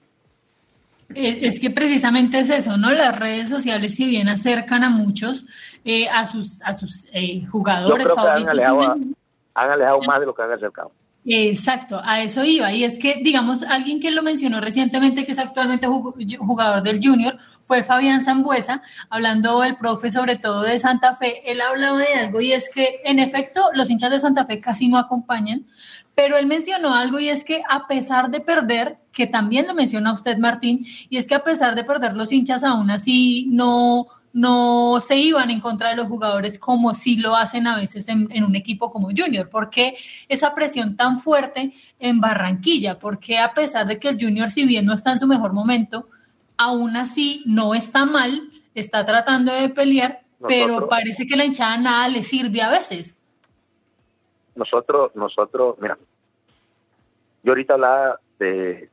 Eh, Es que precisamente es eso, ¿no? Las redes sociales, si bien acercan a muchos, eh, a sus, a sus eh, Yo jugadores creo que han favoritos. alejado, a- han alejado más de lo que han acercado. Exacto, a eso iba. Y es que, digamos, alguien que lo mencionó recientemente, que es actualmente jug- jugador del Junior, fue Fabián Zambuesa, hablando el profe sobre todo de Santa Fe. Él hablaba de algo y es que, en efecto, los hinchas de Santa Fe casi no acompañan, pero él mencionó algo y es que a pesar de perder, que también lo menciona usted, Martín, y es que a pesar de perder los hinchas, aún así no, no se iban en contra de los jugadores como sí lo hacen a veces en, en un equipo como Junior. ¿Por qué esa presión tan fuerte en Barranquilla? Porque a pesar de que el Junior, si bien no está en su mejor momento, aún así no está mal, está tratando de pelear, pero parece que la hinchada nada le sirve a veces. nosotros, nosotros, mira, yo ahorita hablaba de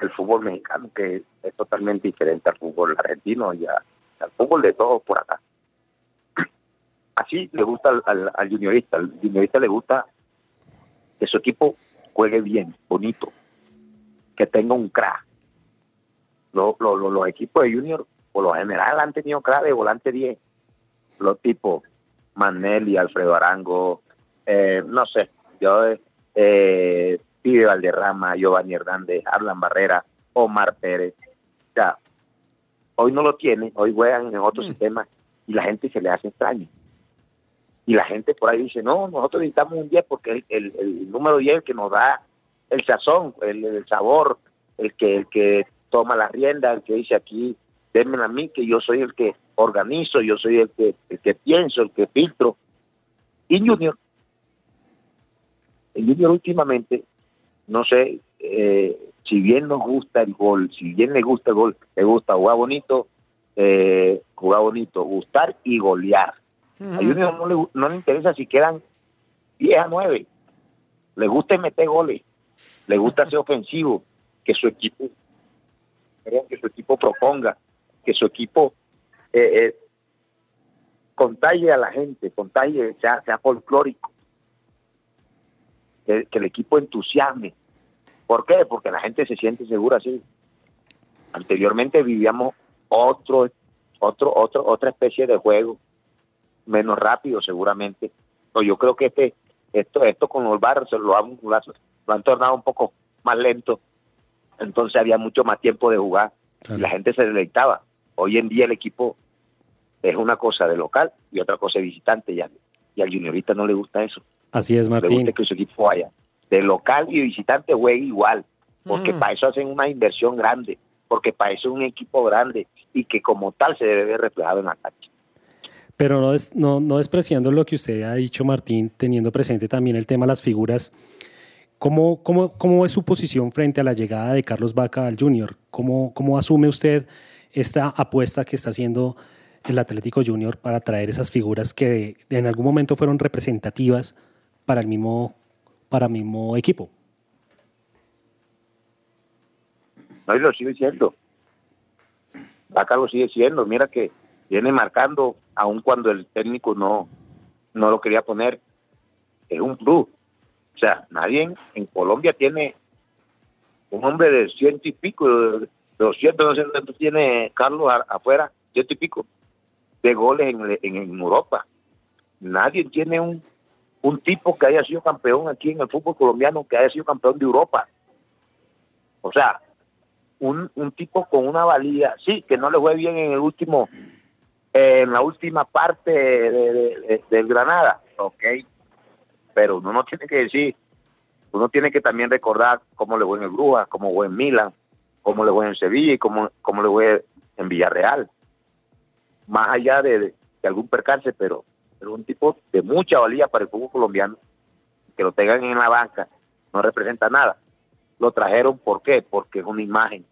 el fútbol mexicano, que es totalmente diferente al fútbol argentino y a- al fútbol de todos por acá. [clears throat] Así le gusta al, al, juniorista, al juniorista le gusta que su equipo juegue bien, bonito, que tenga un crack. Lo- lo- lo- los equipos de junior, por lo general, han tenido crack de volante 10. Los tipos Manelli, Alfredo Arango, eh, no sé, yo, eh, Pibe Valderrama, Giovanni Hernández, Arlan Barrera, Omar Pérez. O sea, hoy no lo tiene, hoy juegan en otro sistema y la gente se le hace extraño. Y la gente por ahí dice, no, nosotros necesitamos un 10 porque el, el, el número 10 es el que nos da el sazón, el, el sabor, el que, el que toma la rienda, el que dice aquí, denme a mí, que yo soy el que organizo, yo soy el que, el que pienso, el que filtro. Y Junior, el Junior últimamente, no sé, eh, si bien nos gusta el gol, si bien le gusta el gol, le gusta jugar bonito, eh, jugar bonito, gustar y golear. A Junior no le, no le interesa si quedan 10 a 9. Le gusta meter goles, le gusta ser ofensivo, que su equipo, que su equipo proponga, que su equipo eh, eh, contagie a la gente, contagie, sea, sea folclórico, que, que el equipo entusiasme. ¿Por qué? Porque la gente se siente segura así. Anteriormente vivíamos otro, otro, otro, otra especie de juego, menos rápido seguramente. No, yo creo que este, esto, esto con los barrios lo han, lo han- tornado un poco más lento. Entonces había mucho más tiempo de jugar y la gente se deleitaba. Hoy en día el equipo es una cosa de local y otra cosa de visitante. Y al, y al juniorista no le gusta eso. Así es, Le Martín. gusta que su equipo vaya de local y visitante juegue igual. porque Mm. para eso hacen una inversión grande, porque para eso es un equipo grande y que como tal se debe ver reflejado en la cancha. Pero no, des- no, no despreciando lo que usted ha dicho, Martín, teniendo presente también el tema de las figuras, ¿cómo, cómo, cómo es su posición frente a la llegada de Carlos Vaca al Junior? ¿Cómo, ¿Cómo asume usted esta apuesta que está haciendo el Atlético Junior para traer esas figuras que en algún momento fueron representativas para el mismo, para mismo equipo? No, y lo sigue siendo. Vaca lo sigue siendo. Mira que viene marcando, aun cuando el técnico no, no lo quería poner. Es un plus. O sea, nadie en, Colombia tiene un hombre de ciento y pico, de doscientos, no sé cuánto tiene Carlos afuera, ciento y pico, de goles en, en, en Europa. Nadie tiene un, un tipo que haya sido campeón aquí en el fútbol colombiano, que haya sido campeón de Europa. O sea, un, un tipo con una valía, sí, que no le fue bien en el último, eh, en la última parte de- de- de- del Granada, ok, pero uno no tiene que decir, uno tiene que también recordar cómo le fue en el Brujas, cómo fue en Milan, cómo le fue en Sevilla y cómo, cómo le fue en Villarreal, más allá de algún percance, pero es un tipo de mucha valía para el fútbol colombiano, que lo tengan en la banca, no representa nada lo trajeron, ¿por qué? Porque es una imagen,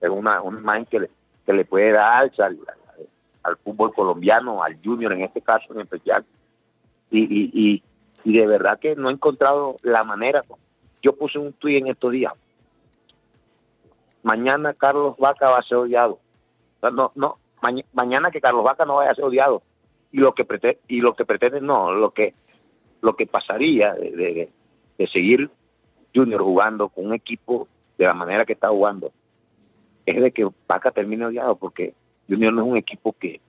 es una, una imagen que le, que le puede dar alza al, al- fútbol colombiano, al junior en este caso en especial. Y, y, y, y de verdad que no he encontrado la manera. Yo puse un tuit en estos días. Mañana Carlos Vaca va a ser odiado. No, no, maña- mañana que Carlos Vaca no vaya a ser odiado. Y lo que pretende, y lo que pretende no, lo que lo que pasaría de, de- de seguir Junior jugando con un equipo de la manera que está jugando es de que Vaca termine odiado porque Junior no es un equipo que,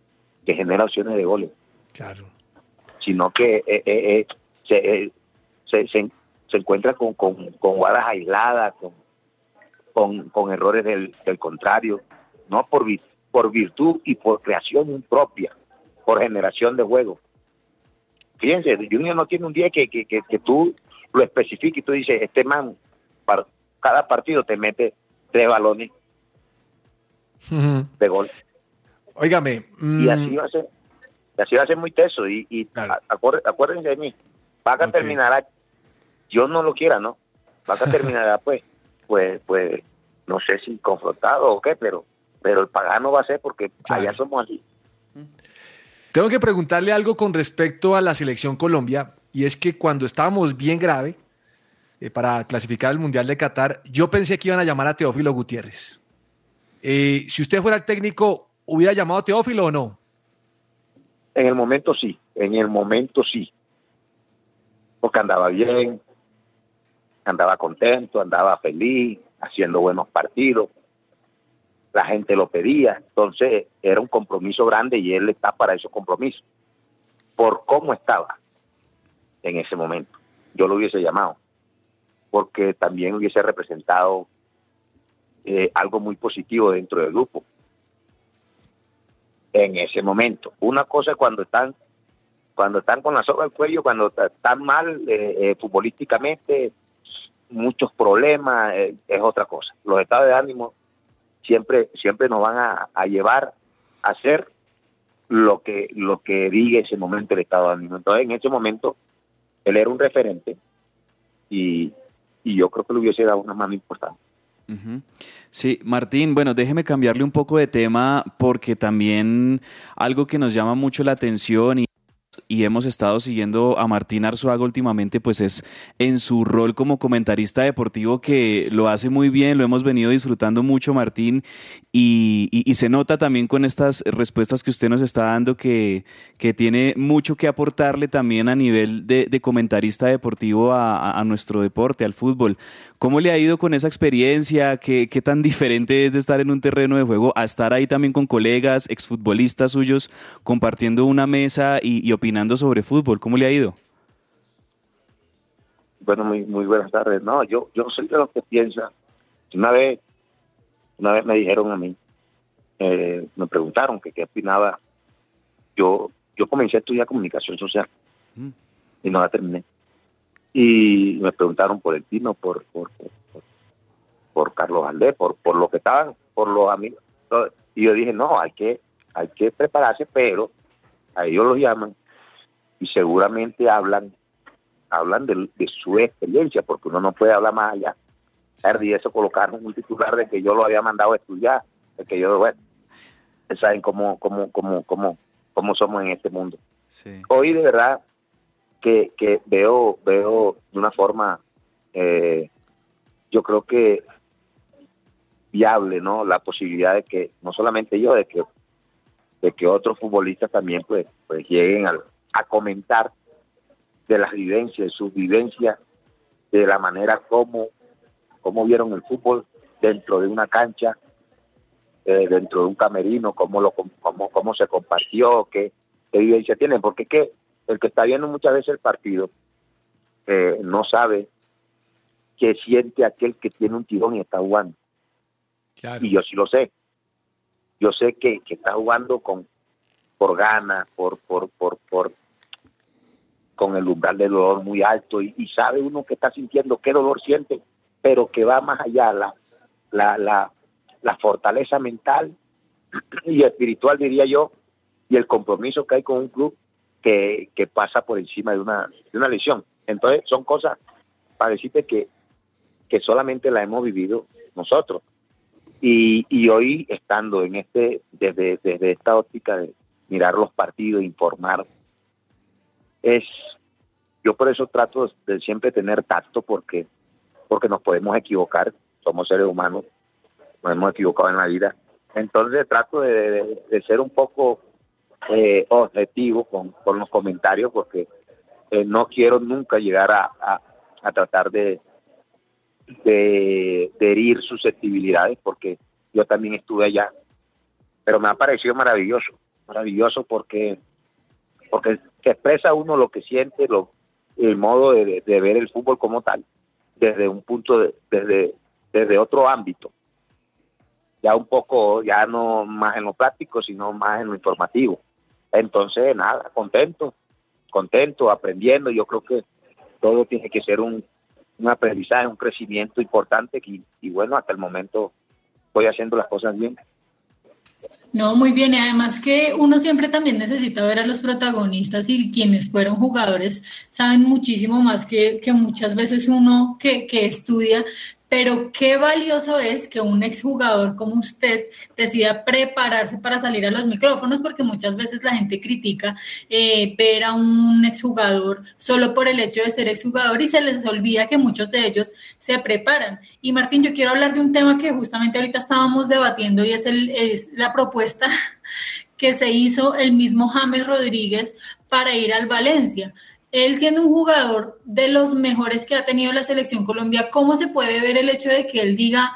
que genera opciones de goles, Claro. sino que eh, eh, eh, se, eh, se, se- se encuentra con, con, con jugadas aisladas, con, con, con errores del, del contrario, no por, por virtud y por creación propia, por generación de juego. Fíjense, Junior no tiene un día que, que, que, que tú lo especifiques y tú dices, este man, para cada partido te mete tres balones de gol. Óigame. Y mm, así va a ser, y así va a ser muy teso. Y, y a- acuérdense de mí, Vaca terminará, yo no lo quiera, ¿no? Vaca [laughs] terminará, pues, pues, pues, no sé si confrontado o qué, pero, pero el pagano va a ser porque allá somos así. Tengo que preguntarle algo con respecto a la selección Colombia, y es que cuando estábamos bien grave eh, para clasificar el Mundial de Qatar, yo pensé que iban a llamar a Teófilo Gutiérrez. Eh, si usted fuera el técnico, ¿hubiera llamado a Teófilo o no? En el momento sí, en el momento sí. Porque andaba bien, andaba contento, andaba feliz, haciendo buenos partidos. La gente lo pedía, entonces era un compromiso grande y él está para esos compromisos. Por cómo estaba en ese momento, yo lo hubiese llamado, porque también hubiese representado eh, algo muy positivo dentro del grupo en ese momento. Una cosa es cuando están cuando están con la soga al cuello, cuando están mal eh, eh, futbolísticamente, muchos problemas, eh, es otra cosa. Los estados de ánimo siempre siempre nos van a, a llevar a hacer lo que lo que diga ese momento el estado de ánimo. Entonces, en ese momento, él era un referente y, y yo creo que le hubiese dado una mano importante. Sí, Martín, bueno, déjeme cambiarle un poco de tema porque también algo que nos llama mucho la atención y, y hemos estado siguiendo a Martín Arzuaga últimamente, pues es en su rol como comentarista deportivo que lo hace muy bien, lo hemos venido disfrutando mucho, Martín, y, y- y se nota también con estas respuestas que usted nos está dando que, que tiene mucho que aportarle también a nivel de, de comentarista deportivo a, a- nuestro deporte, al fútbol. ¿Cómo le ha ido con esa experiencia? ¿Qué, qué tan diferente es de estar en un terreno de juego a estar ahí también con colegas, exfutbolistas suyos, compartiendo una mesa y, y opinando sobre fútbol? ¿Cómo le ha ido? Bueno, muy, muy buenas tardes. No, yo, yo soy de los que piensa. Una vez, una vez me dijeron a mí, eh, me preguntaron que qué opinaba. Yo, yo comencé a estudiar comunicación social y no la terminé. Y me preguntaron por el Tino, por, por, por, Carlos Valdés, por, por lo que estaban, por los amigos. Y yo dije, no, hay que, hay que prepararse, pero a ellos los llaman y seguramente hablan hablan de, de su experiencia, porque uno no puede hablar más allá. Y eso colocaron un titular de que yo lo había mandado a estudiar, de que yo, bueno, saben cómo, cómo, cómo, cómo, cómo somos en este mundo. Hoy de verdad que, que veo, veo de una forma, eh, yo creo que viable, ¿no? La posibilidad de que, no solamente yo, de que, de que otros futbolistas también pues, pues lleguen a, a comentar de las vivencias, de sus vivencias, de la manera como, como vieron el fútbol dentro de una cancha, eh, dentro de un camerino, cómo, lo, cómo, cómo se compartió, qué, qué vivencia tienen, porque es que el que está viendo muchas veces el partido eh, no sabe qué siente aquel que tiene un tirón y está jugando. Y yo sí lo sé. Yo sé que, que está jugando con por ganas, por, por, por, por, con el umbral del dolor muy alto y, sabe uno que está sintiendo qué dolor siente, pero que va más allá la, la, la, la fortaleza mental y espiritual, diría yo, y el compromiso que hay con un club que, que pasa por encima de una, de una lesión. Entonces, son cosas para decirte que, que solamente la hemos vivido nosotros. Y, y hoy, estando en este, desde, desde esta óptica de mirar los partidos, informar es yo por eso trato de siempre tener tacto porque porque nos podemos equivocar somos seres humanos nos hemos equivocado en la vida. Entonces trato de, ser un poco eh, objetivo con, con, los comentarios porque eh, no quiero nunca llegar a, a, tratar de, de, de herir susceptibilidades porque yo también estuve allá. Pero me ha parecido maravilloso maravilloso porque porque expresa uno lo que siente, lo, el modo de, ver el fútbol como tal, desde un punto de, desde, otro ámbito. Ya un poco, ya no más en lo práctico, sino más en lo informativo. Entonces, nada, contento, contento, aprendiendo. Yo creo que todo tiene que ser un, un aprendizaje, un crecimiento importante y, y bueno, hasta el momento voy haciendo las cosas bien. No, muy bien. Y además que uno siempre también necesita ver a los protagonistas y quienes fueron jugadores saben muchísimo más que, que muchas veces uno que, que estudia, pero qué valioso es que un exjugador como usted decida prepararse para salir a los micrófonos, porque muchas veces la gente critica eh, ver a un exjugador solo por el hecho de ser exjugador y se les olvida que muchos de ellos se preparan. Y Martín, yo quiero hablar de un tema que justamente ahorita estábamos debatiendo y es, es la propuesta [laughs] que se hizo el mismo James Rodríguez para ir al Valencia él siendo un jugador de los mejores que ha tenido la selección Colombia, ¿cómo se puede ver el hecho de que él diga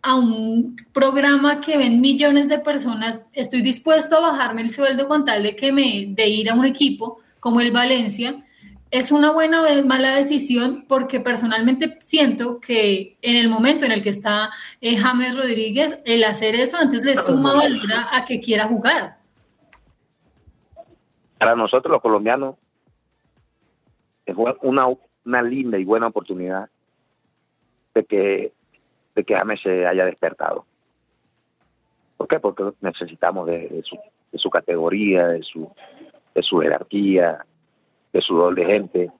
a un programa que ven millones de personas, estoy dispuesto a bajarme el sueldo con tal de que me de ir a un equipo como el Valencia? Es una buena o mala decisión porque personalmente siento que en el momento en el que está eh, James Rodríguez, el hacer eso antes le suma valor a que quiera jugar. Para nosotros los colombianos es una, una linda y buena oportunidad de que, de que James se haya despertado. ¿Por qué? Porque necesitamos de, su, de su categoría, de su, de su jerarquía, de su doble gente.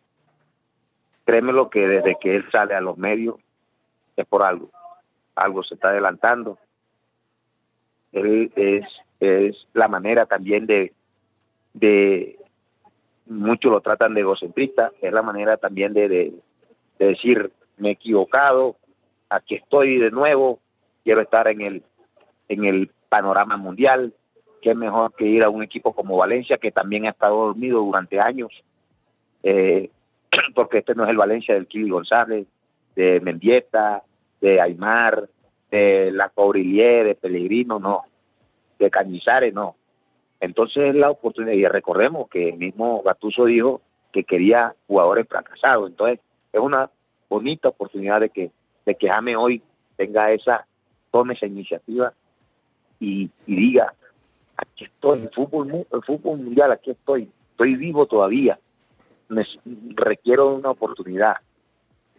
Créeme lo que desde que él sale a los medios es por algo. Algo se está adelantando. Él es, es la manera también de, de, muchos lo tratan de egocentrista, es la manera también de, de, decir, me he equivocado, aquí estoy de nuevo, quiero estar en el, en el panorama mundial, que es mejor que ir a un equipo como Valencia, que también ha estado dormido durante años, eh, [clears throat] porque este no es el Valencia del Kili González, de Mendieta, de Aymar, de La Cobrilier, de Pellegrino, no, de Cañizares, no. Entonces la oportunidad, y recordemos que el mismo Gatuso dijo que quería jugadores fracasados, entonces es una bonita oportunidad de que, de que Jame hoy tenga esa, tome esa iniciativa y, diga, aquí estoy, el fútbol, el fútbol mundial, aquí estoy, estoy vivo todavía, me, requiero una oportunidad.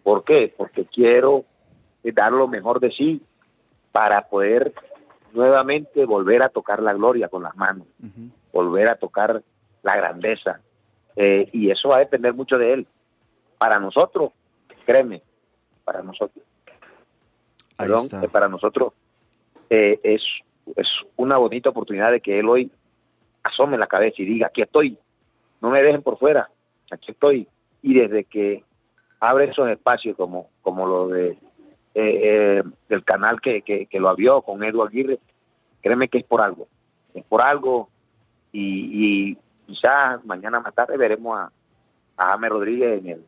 ¿Por qué? Porque quiero dar lo mejor de sí para poder nuevamente volver a tocar la gloria con las manos, volver a tocar la grandeza. Eh, y eso va a depender mucho de él. Para nosotros, créeme, para nosotros, Ahí perdón, está. eh, para nosotros eh, es, es una bonita oportunidad de que él hoy asome la cabeza y diga, aquí estoy, no me dejen por fuera, aquí estoy. Y desde que abre esos espacios como, como lo de eh, del canal que, que, lo abrió con Edu Aguirre, créeme que es por algo, es por algo y, y quizás mañana más tarde veremos a, a Rodríguez en el,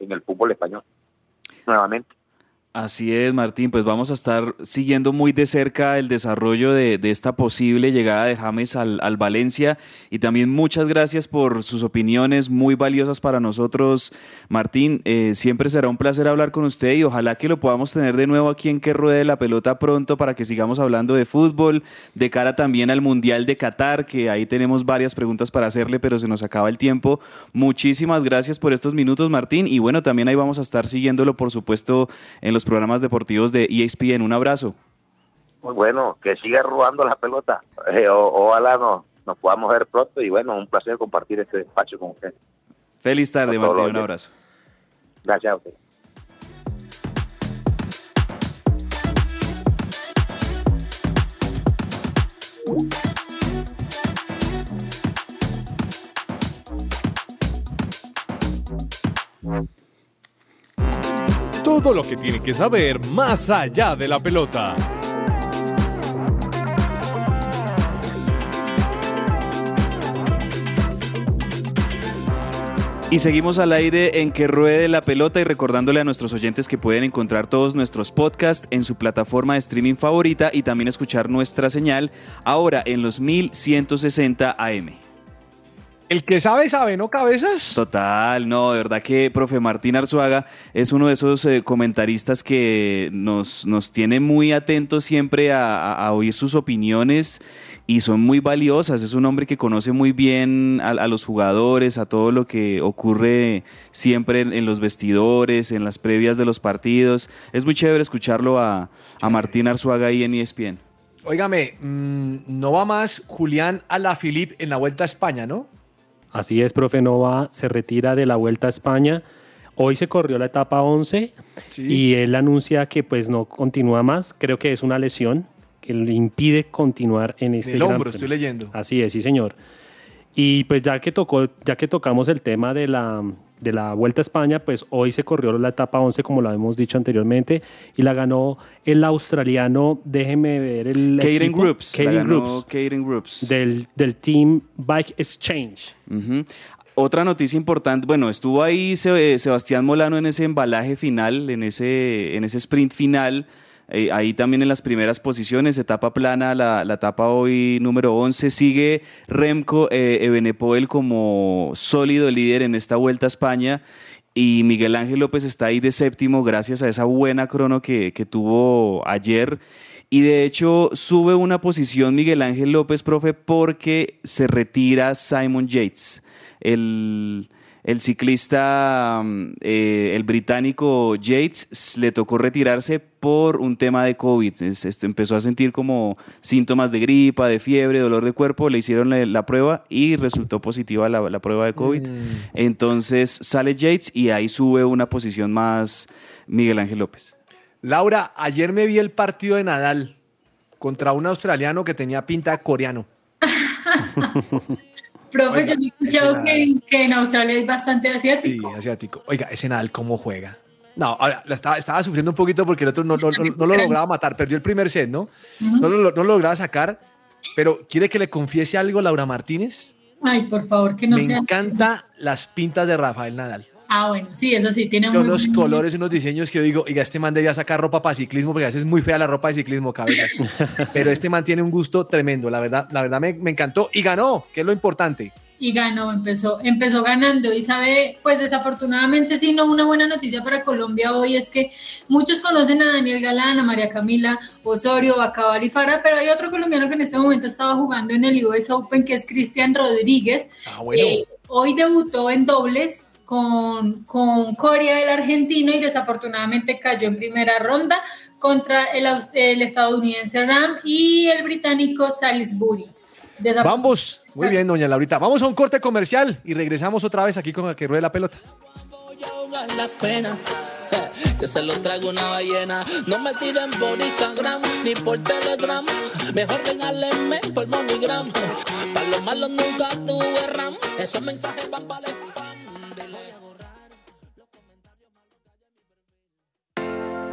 en el fútbol español nuevamente. Así es, Martín, pues vamos a estar siguiendo muy de cerca el desarrollo de, esta posible llegada de James al, al Valencia y también muchas gracias por sus opiniones muy valiosas para nosotros, Martín. Eh, siempre será un placer hablar con usted y ojalá que lo podamos tener de nuevo aquí en Que Ruede la Pelota pronto para que sigamos hablando de fútbol, de cara también al Mundial de Qatar, que ahí tenemos varias preguntas para hacerle, pero se nos acaba el tiempo. Muchísimas gracias por estos minutos, Martín, y bueno, también ahí vamos a estar siguiéndolo, por supuesto, en los programas deportivos de ESPN. Un abrazo. Muy bueno, que siga robando la pelota. Eh, o- ojalá nos, nos podamos ver pronto y bueno, un placer compartir este despacho con usted. Feliz tarde, Martín. Un abrazo. Gracias a usted. Todo lo que tiene que saber más allá de la pelota. Y seguimos al aire en que ruede la pelota y recordándole a nuestros oyentes que pueden encontrar todos nuestros podcasts en su plataforma de streaming favorita y también escuchar nuestra señal ahora en los 1160 AM. El que sabe, sabe, ¿no, cabezas? Total, no, de verdad que profe Martín Arzuaga es uno de esos eh, comentaristas que nos, nos tiene muy atentos siempre a, a- a oír sus opiniones y son muy valiosas. Es un hombre que conoce muy bien a, a los jugadores, a todo lo que ocurre siempre en, en los vestidores, en las previas de los partidos. Es muy chévere escucharlo a, a Martín Arzuaga ahí en ESPN. Óigame, mm, no va más Julián Alaphilippe en la Vuelta a España, ¿no? Así es, profe Nova se retira de la Vuelta a España. Hoy se corrió la etapa 11 y él anuncia que pues no continúa más. Creo que es una lesión que le impide continuar en este el hombro, estoy leyendo. Así es, sí, señor. Y pues ya que tocó, ya que tocamos el tema de la, de la Vuelta a España, pues hoy se corrió la etapa 11, como lo hemos dicho anteriormente, y la ganó el australiano, déjeme ver el Caden equipo, Groups, ganó Groups, Groups. Del, del Team Bike Exchange. Ujú. Otra noticia importante, bueno, estuvo ahí Se- Sebastián Molano en ese embalaje final, en ese, en ese sprint final, eh, ahí también en las primeras posiciones, etapa plana, la, la etapa hoy número 11, sigue Remco eh, Evenepoel como sólido líder en esta vuelta a España. Y Miguel Ángel López está ahí de séptimo gracias a esa buena crono que, que tuvo ayer. Y de hecho sube una posición Miguel Ángel López, profe, porque se retira Simon Yates, el, el ciclista, mm, eh, el británico Yates, le tocó retirarse por un tema de COVID. Es- este, empezó a sentir como síntomas de gripa, de fiebre, dolor de cuerpo, le hicieron la, la prueba y resultó positiva la, la prueba de COVID. Entonces sale Yates y ahí sube una posición más Miguel Ángel López. Laura, ayer me vi el partido de Nadal contra un australiano que tenía pinta de coreano. [laughs] Profe, Oiga, yo he escuchado que, que en Australia hay bastante asiático. Sí, asiático. Oiga, ese Nadal, ¿cómo juega? No, ahora, estaba, estaba sufriendo un poquito porque el otro no, no- no- no lo lograba matar. Perdió el primer set, ¿no? No lo, no lo lograba sacar. Pero, ¿quiere que le confiese algo, Laura Martínez? Ay, por favor, que no Me sea. encanta las pintas de Rafael Nadal. Ah, bueno, sí, eso sí, tiene muy unos buen- colores, unos diseños que yo digo, oiga, este man debía sacar ropa para ciclismo porque a veces es muy fea la ropa de ciclismo, cabezas. [laughs] Pero este man tiene un gusto tremendo, la verdad, la verdad me, me encantó y ganó, que es lo importante. y ganó, empezó, empezó ganando y sabe, pues desafortunadamente sí, no una buena noticia para Colombia hoy es que muchos conocen a Daniel Galán, a María Camila Osorio, a Cabal y Fara, pero hay otro colombiano que en este momento estaba jugando en el US Open que es Cristian Rodríguez. Ah, bueno. Eh, hoy debutó en dobles con, con Corea, el argentino, y desafortunadamente cayó en primera ronda contra el, el estadounidense Ram y el británico Salisbury. Vamos, muy bien, doña Laurita. Vamos a un corte comercial y regresamos otra vez aquí con la que ruede la pelota. la pena. Que se lo traigo una ballena. No me tiren por Instagram ni por Telegram. Mejor regálenme por MoneyGram. Para los malos nunca tuve RAM. Esos mensajes van para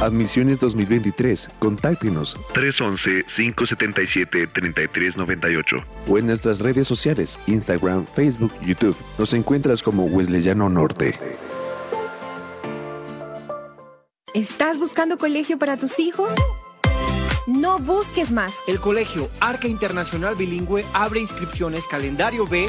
Admisiones 2023. Contáctenos 311-577-3398 o en nuestras redes sociales, Instagram, Facebook, YouTube. Nos encuentras como Wesleyano Norte. ¿Estás buscando colegio para tus hijos? No busques más. El colegio Arca Internacional Bilingüe abre inscripciones calendario B.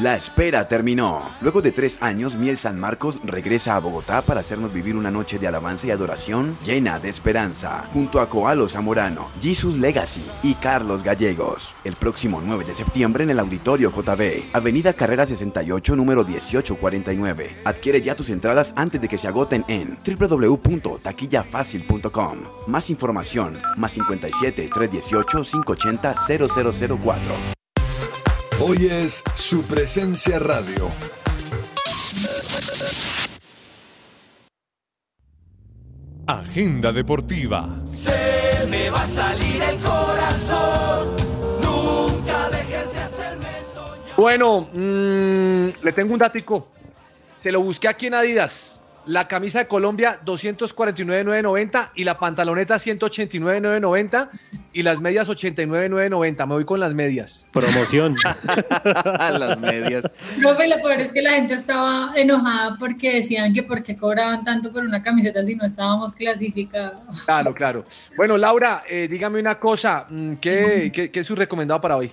La espera terminó. Luego de tres años, Miel San Marcos regresa a Bogotá para hacernos vivir una noche de alabanza y adoración llena de esperanza, junto a Coalo Zamorano, Jesus Legacy y Carlos Gallegos. El próximo 9 de septiembre en el Auditorio JB, Avenida Carrera 68, número 1849. Adquiere ya tus entradas antes de que se agoten en www.taquillafacil.com. Más información, más 57 318 580 0004. Hoy es su presencia radio. Agenda deportiva. Se me va a salir el corazón. Nunca dejes de hacerme soñar. Bueno, mm, le tengo un datico. Se lo busqué aquí en Adidas. La camisa de Colombia 249.990 y la pantaloneta 189.990 y las medias 89.990. Me voy con las medias. Promoción. [laughs] las medias. Profe, lo peor es que la gente estaba enojada porque decían que por qué cobraban tanto por una camiseta si no estábamos clasificados. Claro, claro. Bueno, Laura, eh, dígame una cosa. mm, ¿Qué, qué- qué es su recomendado para hoy?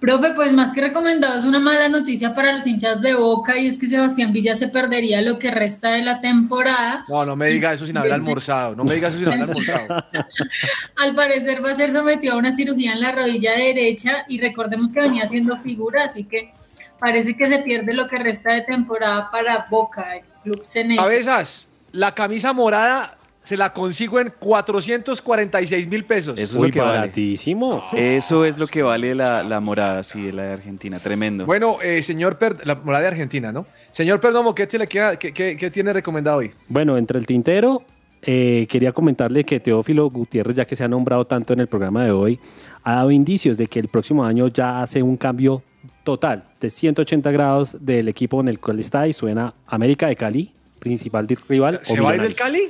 Profe, pues más que recomendado es una mala noticia para los hinchas de Boca y es que Sebastián Villa se perdería lo que resta de la temporada. No, no me diga eso sin haber almorzado. No me diga eso sin haber almorzado. [laughs] Al parecer va a ser sometido a una cirugía en la rodilla derecha y recordemos que venía haciendo figura, así que parece que se pierde lo que resta de temporada para Boca, el club Ceneice. Cabezas, la camisa morada se la consigo en 446 mil pesos. Eso es lo que vale. Eso es lo que vale la, la morada, sí, la de Argentina. Tremendo. Bueno, eh, señor, Per- la morada de Argentina, ¿no? Señor Perdomo, ¿qué, se le queda, qué, qué- qué tiene recomendado hoy? Bueno, entre el tintero, eh, quería comentarle que Teófilo Gutiérrez, ya que se ha nombrado tanto en el programa de hoy, ha dado indicios de que el próximo año ya hace un cambio total de 180 grados del equipo en el cual está y suena América de Cali, principal rival. ¿Se o va a ir del. Cali?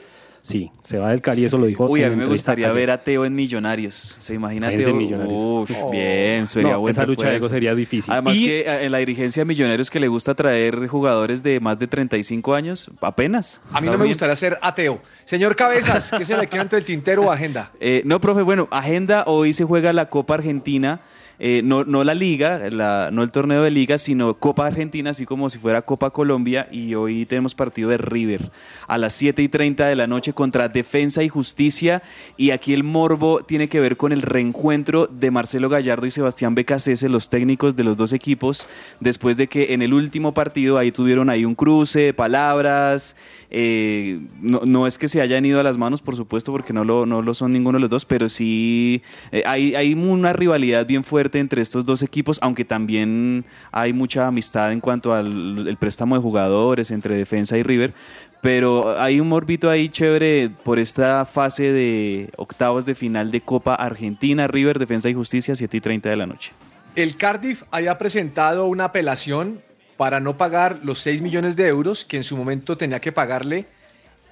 Sí, se va del Cali, eso lo dijo. Uy, a mí me gustaría ayer. ver a Teo en Millonarios. ¿Se imagina Teo? Millonarios. Uf, Oh. bien, sería No, buen esa lucha de egos sería difícil. Además Y- que eh, en la dirigencia de Millonarios que le gusta traer jugadores de más de 35 años, apenas. A mí no me gustaría ser ateo. Señor Cabezas, ¿qué se le queda entre el tintero o agenda? Eh, no, profe, bueno, agenda, hoy se juega la Copa Argentina, eh, no, no la liga, la- no el torneo de liga, sino Copa Argentina, así como si fuera Copa Colombia, y hoy tenemos partido de River a las 7 y 30 de la noche contra Defensa y Justicia, y aquí el morbo tiene que ver con el reencuentro de Marcelo Gallardo y Sebastián Becasese, los técnicos de los dos equipos, después de que en el último partido ahí tuvieron ahí un cruce de palabras, eh, no, no es que se hayan ido a las manos, por supuesto, porque no lo, no lo son ninguno de los dos, pero sí eh, hay, hay una rivalidad bien fuerte entre estos dos equipos, aunque también hay mucha amistad en cuanto al préstamo de jugadores entre Defensa y River. Pero hay un morbito ahí chévere por esta fase de octavos de final de Copa Argentina, River, Defensa y Justicia, 7 y 30 de la noche. El Cardiff había presentado una apelación para no pagar los 6 millones de euros que en su momento tenía que pagarle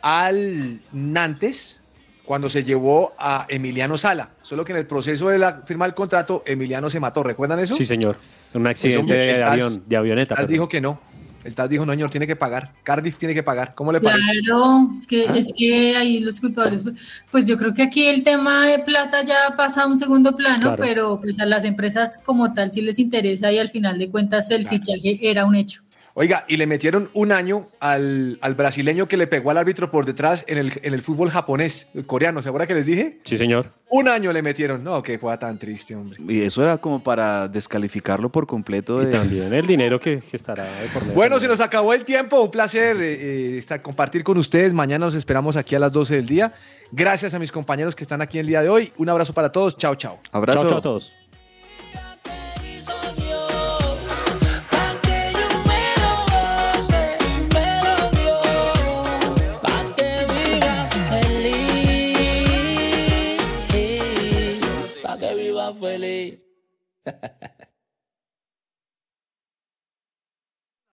al Nantes cuando se llevó a Emiliano Sala. Solo que en el proceso de la firma del contrato, Emiliano se mató. ¿Recuerdan eso? Sí, señor. Un accidente hombre, de, TAS- avión, de avioneta. El TAS perdón. dijo que no. El TAS dijo, no, señor, tiene que pagar. Cardiff tiene que pagar. ¿Cómo le parece? Claro, es que, ¿Ah? es que ahí los culpables, pues yo creo que aquí el tema de plata ya pasa a un segundo plano, Claro. pero pues a las empresas como tal sí les interesa y al final de cuentas el fichaje era un hecho. Oiga, y le metieron un año al, al brasileño que le pegó al árbitro por detrás en el, en el fútbol japonés, el coreano. ¿Se acuerda que les dije? Sí, señor. Un año le metieron. No, qué cosa tan triste, hombre. Y eso era como para descalificarlo por completo. Y también el dinero que, que estará de por medio. Bueno, se nos acabó el tiempo. Un placer eh, estar, compartir con ustedes. Mañana nos esperamos aquí a las 12 del día. Gracias a mis compañeros que están aquí el día de hoy. Un abrazo para todos. Chao, chao. Abrazo. Chao, chao a todos. Feliz, [laughs]